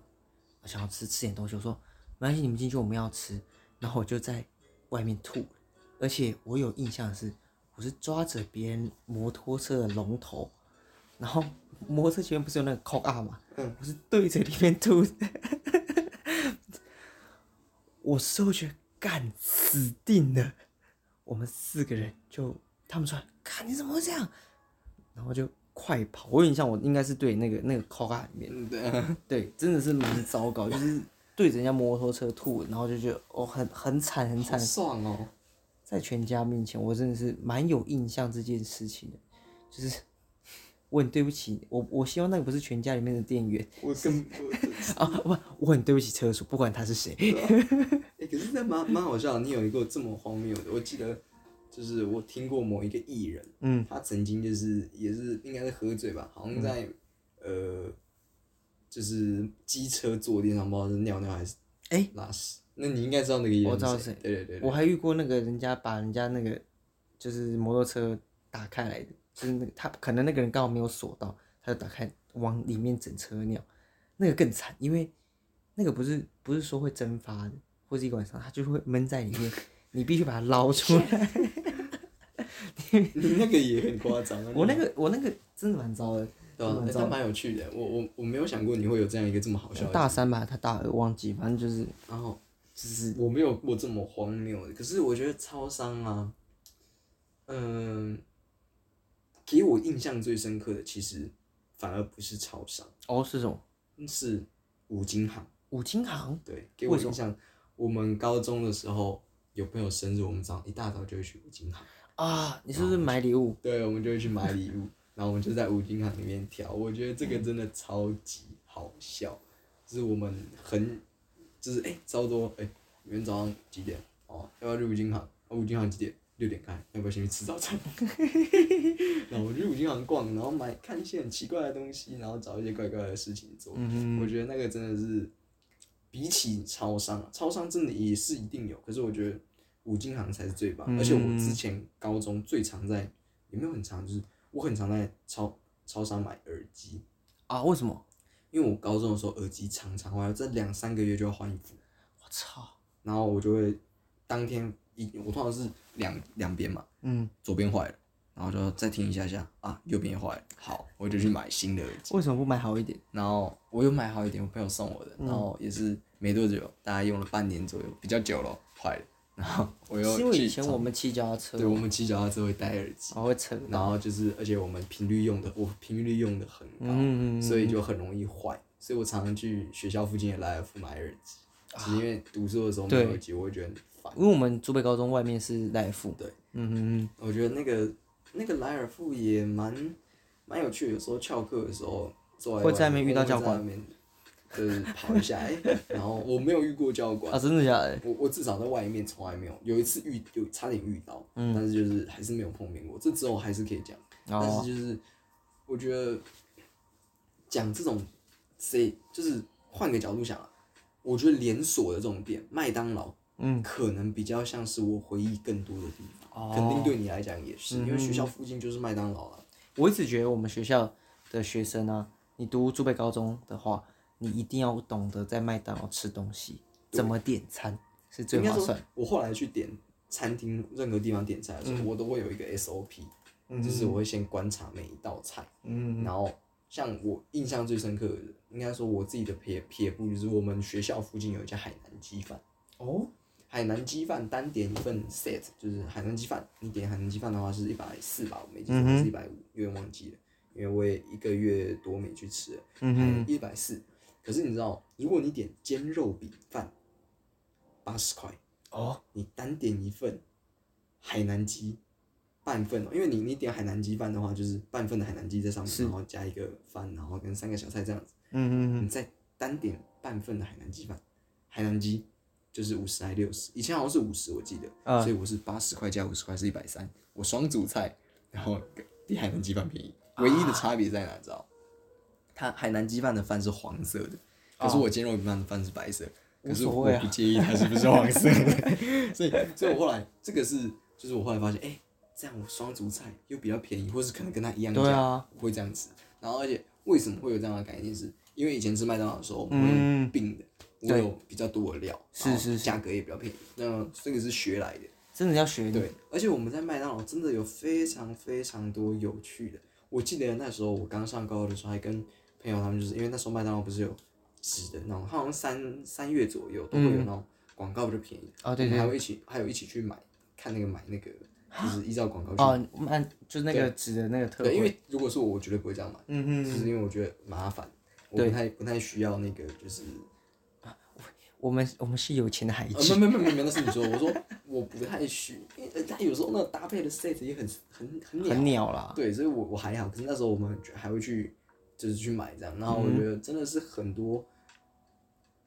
我想要吃吃点东西，我说没关系，你们进去我们要吃，然后我就在外面吐了，而且我有印象的是，我是抓着别人摩托车的龙头，然后摩托车前面不是有那个扣啊嘛，我是对着里面吐，我事后觉得干死定了，我们四个人就他们说，看你怎么会这样，然后就快跑，我有印象，我应该是对那个那个扣啊里面。嗯，对，对，真的是蛮糟糕，就是对着人家摩托车吐，然后就觉得哦，很很惨很好惨，爽哦。在全家面前，我真的是蛮有印象这件事情的，就是我很对不起我，我希望那个不是全家里面的店员。我跟 我啊，不，我很对不起车主，不管他是谁。哎、可是那蛮蛮好笑，你有一个这么荒谬的，我记得就是我听过某一个艺人，嗯，他曾经就是也是应该是喝醉吧，好像在、呃就是机车坐垫上，不知道是尿尿还是哎。拉屎。那你应该知道那个艺人我知道是谁。对对对。我还遇过那个人家把人家那个就是摩托车打开来的，就是那个他可能那个人刚好没有锁到，他就打开往里面整车尿，那个更惨，因为那个不是不是说会蒸发的，或是一个晚上它就会闷在里面，你必须把它捞出来。你 那个也很夸张啊。我那个我那个真的蛮糟的，对吧、欸？但蛮有趣的，我我我没有想过你会有这样一个这么好笑的。大三吧，他大二忘记，反正就是然后就是我没有过这么荒谬的，可是我觉得超商啊，嗯、给我印象最深刻的其实反而不是超商，哦是什么是五金行。五金行对，给我印象，我们高中的时候有朋友生日，我们早上一大早就会去五金行，啊，你是不是买礼物？对，我们就会去买礼物，然后我们就在五金行里面挑。我觉得这个真的超级好笑，就是我们很，就是哎、差不多哎，明天早上几点？哦，要不要去五金行？啊，五金行几点？六点开，要不要先去吃早餐？然后我去五金行逛，然后买看一些很奇怪的东西，然后找一些怪怪的事情做。嗯我觉得那个真的是比起超商啊，超商真的也是一定有，可是我觉得五金行才是最棒。而且我之前高中最常在，也没有很常，就是我很常在超超商买耳机，啊，为什么？因为我高中的时候耳机常常坏，这两三个月就要换一副，我操！然后我就会当天一，我通常是两两边嘛，嗯，左边坏了，然后就再听一下下啊，右边也坏了，好，我就去买新的耳机。为什么不买好一点？然后我又买好一点，我朋友送我的，然后也是没多久，大概用了半年左右，比较久了，坏了。然后我又是因为以前我们骑脚踏车，对我们骑脚踏车会戴耳机，然后会扯，然后就是而且我们频率用的，我频率用的很高，嗯所以就很容易坏，所以我常常去学校附近的莱尔富买耳机，只是因为读书的时候没有耳机，我会觉得很烦。因为我们竹北高中外面是赖富，对，嗯嗯嗯，我觉得那个那个莱尔富也蛮蛮有趣的，有时候翘课的时候坐在会在那边遇到教官。就是跑一下，哎、然后我没有遇过教官。啊，，真的假的？我我至少在外面从来没有，有一次遇有差点遇到，嗯。但是就是还是没有碰面过，这之后还是可以讲，但哦，是就是我觉得讲这种谁就是换个角度想啊，我觉得连锁的这种店，麦当劳嗯，可能比较像是我回忆更多的地方，哦肯定对你来讲也是，因为学校附近就是麦当劳啊。我一直觉得我们学校的学生啊，你读竹北高中的话，你一定要懂得在麦当劳吃东西，怎么点餐是最划算。，我后来去点餐厅任何地方点菜的时候，嗯。我都会有一个 SOP，、嗯就是我会先观察每一道菜，嗯，然后像我印象最深刻的，应该说我自己的撇撇步就是我们学校附近有一家海南鸡饭。哦，海南鸡饭单点一份 set，就是海南鸡饭，你点海南鸡饭的话是一百四吧，我没记错，还是一百五，有点忘记了，因为我也一个月多没去吃了，嗯一百四。可是你知道，如果你点煎肉饼饭，八十块，哦，你单点一份海南鸡半份哦，因为你你点海南鸡饭的话，就是半份的海南鸡在上面，然后加一个饭，然后跟三个小菜这样子。嗯嗯嗯你再单点半份的海南鸡饭，海南鸡就是五十还六十，以前好像是五十我记得，啊所以我是八十块加五十块是一百三，我双主菜，然后比海南鸡饭便宜，唯一的差别在哪知道？它海南鸡饭的饭是黄色的，可是我煎肉饼饭的饭是白色，可是我无所谓啊不介意它是不是黄色的，所以所以我后来这个是就是我后来发现，哎、这样我双主菜又比较便宜，或是可能跟它一样价，对啊我会这样吃。然后而且为什么会有这样的概念是？因为以前吃麦当劳的时候，我们会嗯用并的，我有比较多的料，是是是价格也比较便宜。那这个是学来的，真的要学。对。而且我们在麦当劳真的有非常非常多有趣的。我记得那时候我刚上高二的时候，还跟朋友他们就是因为那时候麦当劳不是有纸的那种，好像三三月左右都会有那种广告比较便宜。哦对对还会一起还有一起去买看那个买那个，就是依照广告去哦，按就是那个纸的那个特对，因。为如果是我，我绝对不会这样买，嗯嗯，就是因为我觉得麻烦，我不太不太需要那个，就是我们我们是有钱的孩。没没没没没，那是你说的，我说我不太需，因为他有时候那搭配的 set 也很很很鸟，很鸟啦，对，所以我我还好，可是那时候我们还会去就是去买这样，然后我觉得真的是很多，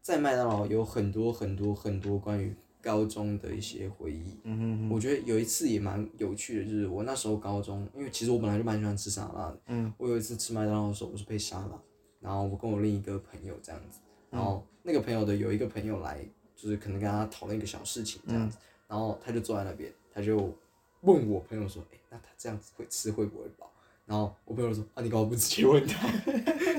在麦当劳有很多很多很多关于高中的一些回忆，嗯我觉得有一次也蛮有趣的，就是我那时候高中，因为其实我本来就蛮喜欢吃沙拉的。嗯，我有一次吃麦当劳的时候，我是配沙拉，然后我跟我另一个朋友这样子，然后嗯那个朋友的有一个朋友来，就是可能跟他讨论一个小事情这嗯样子，然后他就坐在那边，他就问我朋友说：“哎、那他这样子会吃会不会饱？”然后我朋友说：“啊，你干嘛不直接问他？”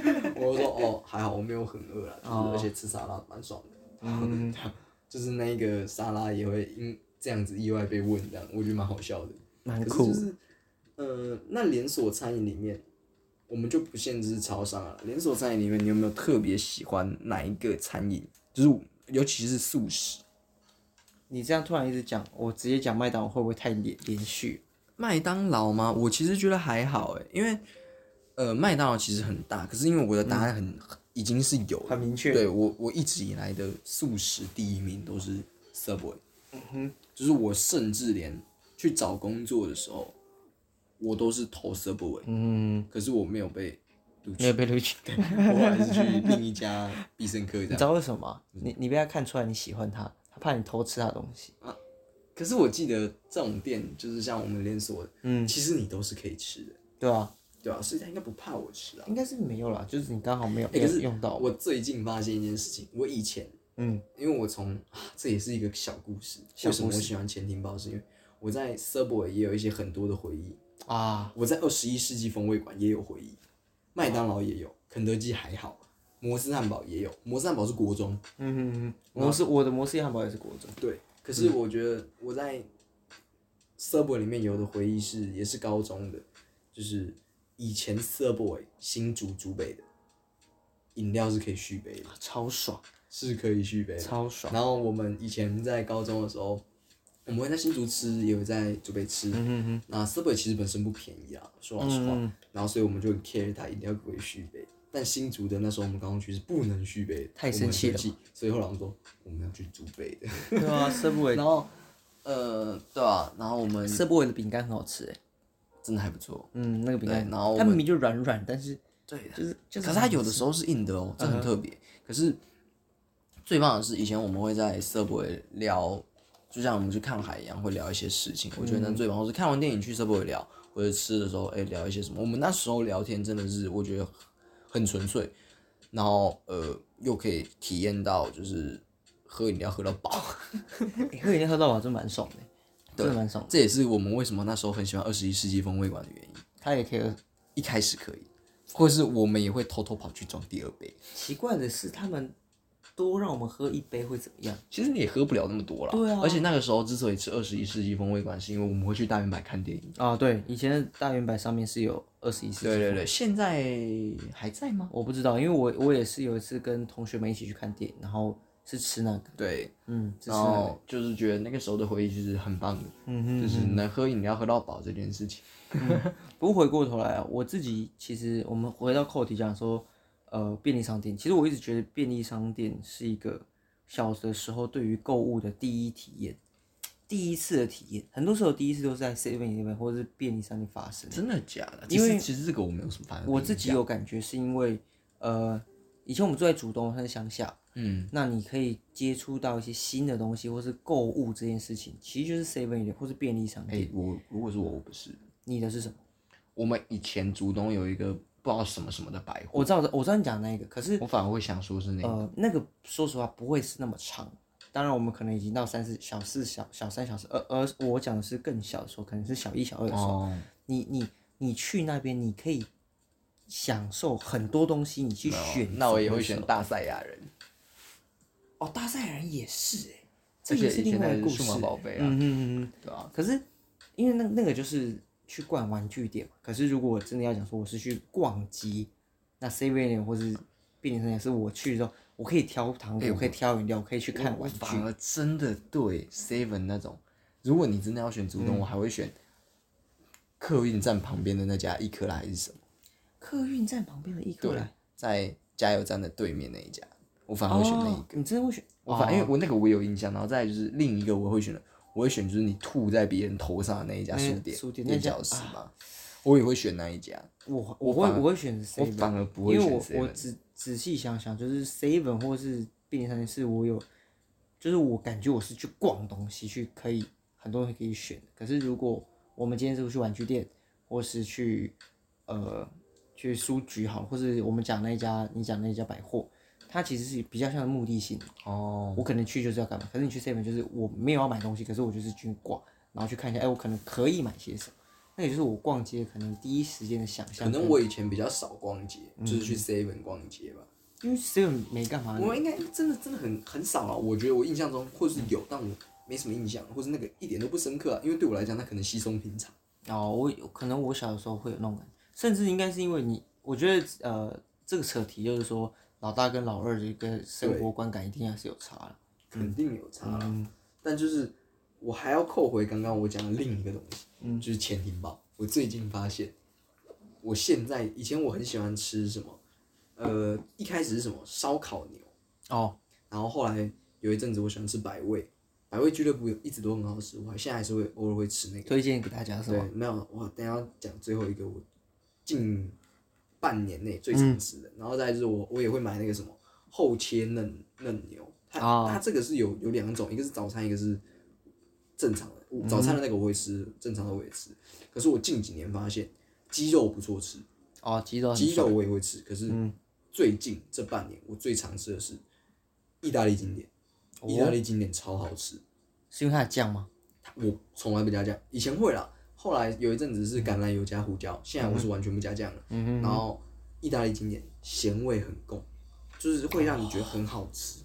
我就说：“哦，还好，我没有很饿啦，就是、哦而且吃沙拉蛮爽的。”嗯 就是那一个沙拉也会因这样子意外被问，这样我觉得蛮好笑的。蛮酷可是就。是，呃，那连锁餐饮里面，我们就不限制超商了。连锁餐饮里面，你有没有特别喜欢哪一个餐饮？就是尤其是素食。你这样突然一直讲，我直接讲麦当劳会不会太连连续？麦当劳吗？我其实觉得还好诶，因为呃，麦当劳其实很大，可是因为我的答案很、已经是有很明确对我我一直以来的素食第一名都是 Subway。嗯哼，就是我甚至连去找工作的时候，我都是投 Subway，嗯，可是我没有被录取，没有被录取。我还是去另一家必胜客。你知道为什么吗？你你被他看出来你喜欢他，他怕你偷吃他的东西。啊可是我记得这种店就是像我们连锁的，嗯，其实你都是可以吃的，对啊，对啊，所以他应该不怕我吃啊。应该是没有啦，就是你刚好没有欸可是用到。我最近发现一件事情，我以前，嗯，因为我从啊，这也是一个小故事。小故事为什么我喜欢潜艇包？是因为我在 Subway 也有一些很多的回忆，啊，我在二十一世纪风味馆也有回忆，麦当劳也有，肯德基还好，摩斯汉堡也有，摩斯汉堡是国中，嗯哼哼，摩斯我的摩斯汉堡也是国中。对。可是我觉得我在 Subway 里面有的回忆是也是高中的，就是以前 Subway 新竹竹北的饮料是可以续杯的，超爽，是可以续杯的。超爽。然后我们以前在高中的时候，我们会在新竹吃，也会在竹北吃。嗯哼哼，那 Subway 其实本身不便宜啊，说老实话。嗯然后所以我们就很 care 它一定要给我续杯。但新竹的那时候我们刚刚去是不能续杯的，太我们很生气了气所以后来我们说我们要去竹北的。对啊，Subway 然后呃，对啊，然后我们 Subway 的饼干很好吃哎。真的还不错。嗯，那个饼干，对然后我们它明明就软软，但是对就是就是可是它有的时候是硬的哦，这很特别。可是最棒的是，以前我们会在 Subway 聊，就像我们去看海一样，会聊一些事情。我觉得那最棒，或是看完电影去 Subway 聊，或者吃的时候，哎、聊一些什么。我们那时候聊天真的是，我觉得很纯粹，然后呃，又可以体验到就是喝饮料喝到饱。欸 喝饮料喝到饱真蛮爽的，真的蛮爽的。这也是我们为什么那时候很喜欢二十一世纪风味馆的原因。他也可以喝。一开始可以，或者是我们也会偷偷跑去装第二杯。奇怪的是，他们多让我们喝一杯会怎么样？其实你也喝不了那么多了。对啊而且那个时候之所以吃二十一世纪风味馆，是因为我们会去大圆柏看电影。啊，对，以前的大圆柏上面是有二十一世纪。对对对，现在还在吗？我不知道，因为我我也是有一次跟同学们一起去看电影，然后是吃那个，对，嗯，然，后就是觉得那个时候的回忆就是很棒的，嗯哼。就是能喝饮料喝到饱这件事情。不过回过头来啊，我自己其实我们回到扣题讲说，呃，便利商店，其实我一直觉得便利商店是一个小的时候对于购物的第一体验，第一次的体验。很多时候第一次都是在 Seven Eleven 或者是便利商店发生。真的假的？因为其实这个我没有什么反应。我自己有感觉，是因为呃，以前我们住在竹东，它是乡下，嗯，那你可以接触到一些新的东西，或是购物这件事情，其实就是 Seven 或是便利商哎、店。我如果是我，我不是。你的是什么？我们以前竹东有一个不知道什么什么的百货，我知道，我知道你讲那个，可是我反而会想说是那个。呃，那个说实话不会是那么长。当然，我们可能已经到三四小四小小三小四，而而我讲的是更小的时候，可能是小一小二的时候。哦，你你你去那边，你可以享受很多东西，你去选。那我也会选。大赛亚人，哦，大赛亚人也是哎，这也是另外一个故事。数码宝贝啊，嗯嗯。对啊，可是因为那那个就是去逛玩具店，可是如果我真的要讲说我是去逛街，那 C V N 或是便利商店是我去的时候，我可以挑糖果，我可以挑饮料，我可以去看玩具。反而真的对 Seven 那种，如果你真的要选主动，我还会选客运站旁边的那家伊克拉还是什么？客运站旁边的一克对莱，，在加油站的对面那一家，我反而会选那一哦个。你真的会选？我反因为我那个我有印象，然后再就是另一个我会选的，我会选就是你吐在别人头上的那一家书店，书店那家小时嘛，我也会选那一家。我我会我会选 seven，我反而不会选因为我 seven 我仔仔细想想，就是 seven 或是便利商店是我有，就是我感觉我是去逛东西，去可以很多东西可以选。可是如果我们今天是去玩具店，或是去呃去书局好，或是我们讲那一家你讲那一家百货，它其实是比较像目的性。哦，我可能去就是要干嘛？可是你去 seven 就是我没有要买东西，可是我就是去逛，然后去看一下，哎、我可能可以买些什么。那也就是我逛街可能第一时间的想象。可能我以前比较少逛街，嗯就是去 Seven 逛街吧。因为 seven 没干嘛，我应该真的真的很很少啊，我觉得我印象中或是有，但我没什么印象，或是那个一点都不深刻啊，因为对我来讲，那可能稀松平常。哦，我有可能我小的时候会有那种感觉，甚至应该是因为你，我觉得呃，这个扯题就是说，老大跟老二的一个生活观感一定还是有差的。肯定有差啦，嗯但就是我还要扣回刚刚我讲的另一个东西，嗯，就是潜艇堡。我最近发现，我现在以前我很喜欢吃什么，呃，一开始是什么烧烤牛，哦，然后后来有一阵子我喜欢吃百味，百味俱乐部一直都很好吃，我还现在还是会偶尔会吃那个。推荐给大家是对吗？，没有，我等一下讲最后一个，我近半年内最常吃的，然后再就是我我也会买那个什么厚切嫩嫩牛，它、哦它这个是有有两种，一个是早餐，一个是正常的。早餐的那个我会吃，正常的我也吃。可是我近几年发现鸡肉不错吃，哦，鸡肉很鸡肉我也会吃，可是最近这半年我最常吃的是意大利经典，哦意大利经典超好吃。是因为它的酱吗？我从来不加酱，以前会啦，后来有一阵子是橄榄油加胡椒，现在我是完全不加酱了。然后意大利经典咸味很够，就是会让你觉得很好吃。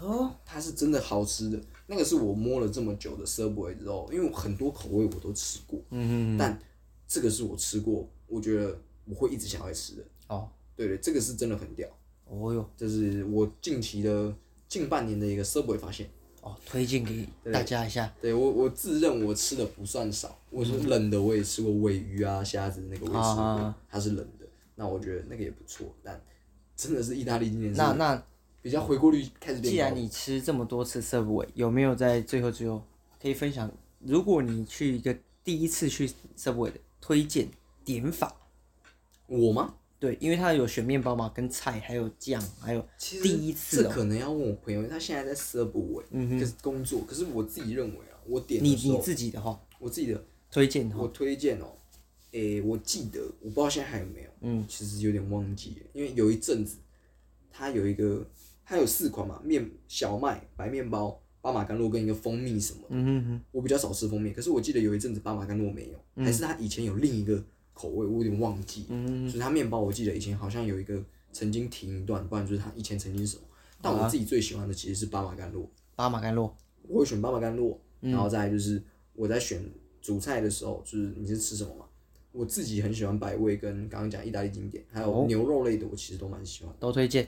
哦，它是真的好吃的，那个是我摸了这么久的 Subway 之后，因为很多口味我都吃过，嗯但这个是我吃过，我觉得我会一直想要吃的。哦，对对，这个是真的很屌，哦哟，这是我近期的近半年的一个 Subway 发现。哦，推荐给大家一下。对我，我自认我吃的不算少，我是冷的，我也吃过尾鱼啊、虾子那个我也吃过，啊它是冷的，那我觉得那个也不错，但真的是意大利今年那那比较回锅率开始既变高。然你吃这么多次 Subway，有没有在最后最后可以分享？如果你去一个第一次去 Subway 的推荐点法，我吗？对，因为它有选面包嘛，跟菜，还有酱，还有第一次哦这可能要问我朋友，他现在在 Subway，嗯就是工作，可是我自己认为啊，我点你你自己的话，我自己的推荐我推荐哦，诶、我记得我不知道现在还有没有，嗯，其实有点忘记了，因为有一阵子，它有一个它有四款嘛，面小麦、白面包、巴马干酪跟一个蜂蜜什么的。嗯哼哼，我比较少吃蜂蜜，可是我记得有一阵子巴马干酪没有，还是它以前有另一个口味，我有点忘记。嗯。就是它面包，我记得以前好像有一个曾经停一段，不然就是它以前曾经是什么。但我自己最喜欢的其实是巴马干酪，巴马干酪，我会选巴马干酪，然后再来就是我在选主菜的时候，就是你是吃什么嘛？我自己很喜欢百味跟刚刚讲意大利经典，还有牛肉类的，我其实都蛮喜欢。都推荐。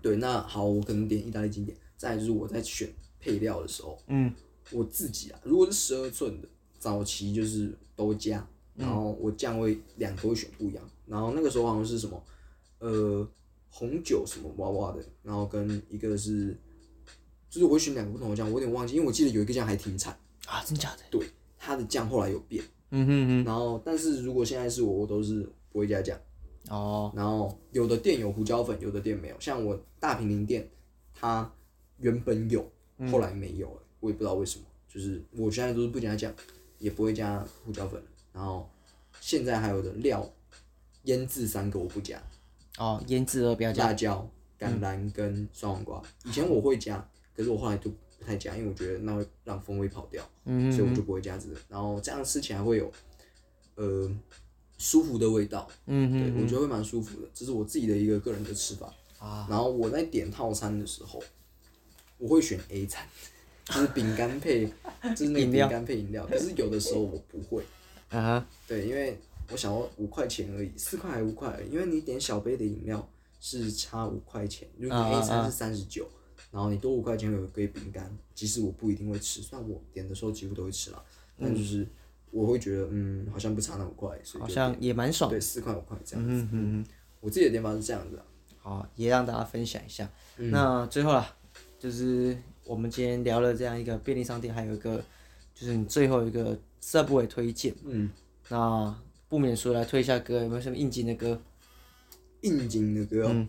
对，那好，我可能点意大利经典。再就是我在选配料的时候，嗯，我自己啊，如果是十二寸的，早期就是都加，然后我酱味两个会选不一样。然后那个时候好像是什么，呃，红酒什么娃娃的，然后跟一个是，就是我会选两个不同的酱，我有点忘记，因为我记得有一个酱还停产，啊，真假的？对，它的酱后来有变。嗯哼哼，然后，但是如果现在是我，我都是不会加酱。哦，然后有的店有胡椒粉，有的店没有。像我大平林店，它原本有，后来没有了，我也不知道为什么。就是我现在都是不加酱，也不会加胡椒粉。然后现在还有的料，腌制三个我不加，哦，腌制了不要加。辣椒、橄榄跟酸黄瓜。以前我会加，可是我后来就不太加，因为我觉得那会让风味跑掉，嗯所以我就不会加这个。然后这样吃起来会有呃舒服的味道。嗯哼，对，我觉得会蛮舒服的，这是我自己的一个个人的吃法。啊，然后我在点套餐的时候，我会选 A 餐，就是饼干配，就是那个饼干配饮料。可是有的时候我不会，啊哈，对，因为我想要五块钱而已，四块还五块而已，因为你点小杯的饮料是差五块钱，如果 A 餐是三十九，然后你多五块钱有一杯饼干，其实我不一定会吃，虽然我点的时候几乎都会吃啦，但就是我会觉得嗯好像不差那五块，所以好像也蛮爽。对四块五块这样子。嗯嗯嗯，我自己的点法是这样子啊。好，也让大家分享一下。嗯那最后啦，就是我们今天聊了这样一个便利商店，还有一个就是你最后一个 Subway 推荐。嗯，那不免说来推一下歌，有没有什么应景的歌？应景的歌哦，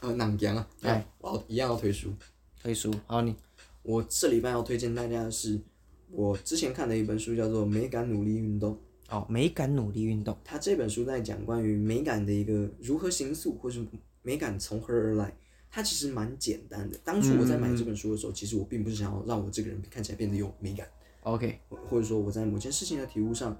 呃，南洋啊，嗯哎，我要一样要推书。推书，好你我这礼拜要推荐大家的是我之前看的一本书，叫做《美感努力运动》。哦，美感努力运动。它这本书在讲关于美感的一个如何形塑，或是美感从何而来。它其实蛮简单的。当初我在买这本书的时候，其实我并不是想要让我这个人看起来变得有美感，OK，或或者说我在某件事情的体悟上，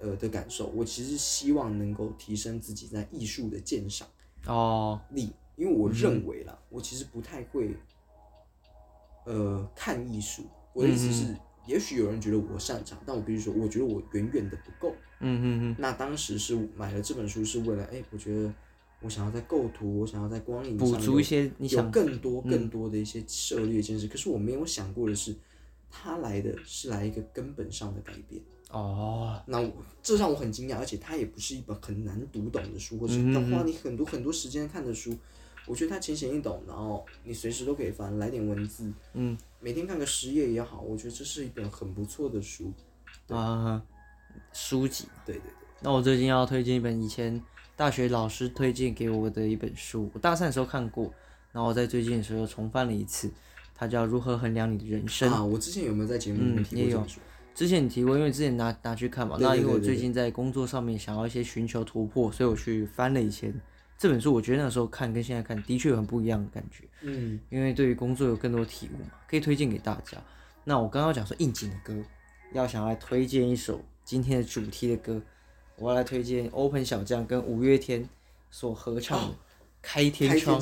呃的感受，我其实希望能够提升自己在艺术的鉴赏。哦，力，因为我认为啦，我其实不太会，呃，看艺术。我的意思是，也许有人觉得我擅长，但我必须说，我觉得我远远的不够。嗯嗯嗯，那当时是买了这本书，是为了，哎、我觉得我想要在构图，我想要在光影补足一些你有想更多更多的一些涉猎见识。可是我没有想过的是，它来的是来一个根本上的改变。哦，那我这让我很惊讶，而且它也不是一本很难读懂的书，或嗯是要花你很多很多时间看的书。我觉得它浅显易懂，然后你随时都可以翻，来点文字，嗯，每天看个十页也好，我觉得这是一本很不错的书。啊，书籍。对对对，那我最近要推荐一本以前大学老师推荐给我的一本书，我大三的时候看过，然后我在最近的时候重翻了一次，它叫《如何衡量你的人生》。啊，我之前有没有在节目里面提过这本书？之前你提过，因为之前拿拿去看嘛，对对那因为我最近在工作上面想要一些寻求突破，所以我去翻了以前这本书，我觉得那时候看跟现在看的确有很不一样的感觉，嗯，因为对于工作有更多体悟嘛，可以推荐给大家。那我刚刚讲说应景的歌，要想来推荐一首今天的主题的歌，我要来推荐 Open 小将跟五月天所合唱的《开天窗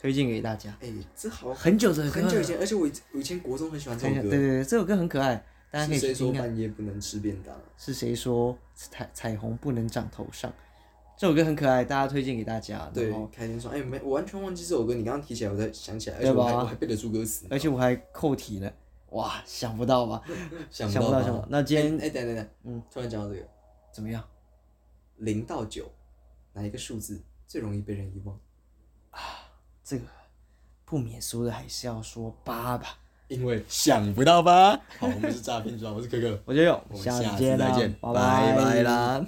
推荐给大家。哎、这好很久的歌，很久以前，而且我以我以前国中很喜欢这对对首歌。对，这首歌很可爱，大家可以是谁说。半夜不能吃便当？是谁说彩彩虹不能长头上？这首歌很可爱，大家推荐给大家。对开心爽。哎、没，我完全忘记这首歌。你刚刚提起来，我才想起来，而且我还我还背得出歌词。而且我还扣题了，哇，想不到吧？想想不到，吧想不到。那今天哎、等等等，嗯，突然讲到这个，怎么样？零到九，哪一个数字最容易被人遗忘？啊这个不免说的还是要说八吧。因为想不到吧？好，我们是诈骗庄，我是可可，我就有，我们下下次再见，拜拜拜。啦！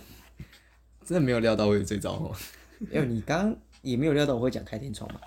真的没有料到我有这招哦。因为你刚也没有料到我会讲开天窗嘛。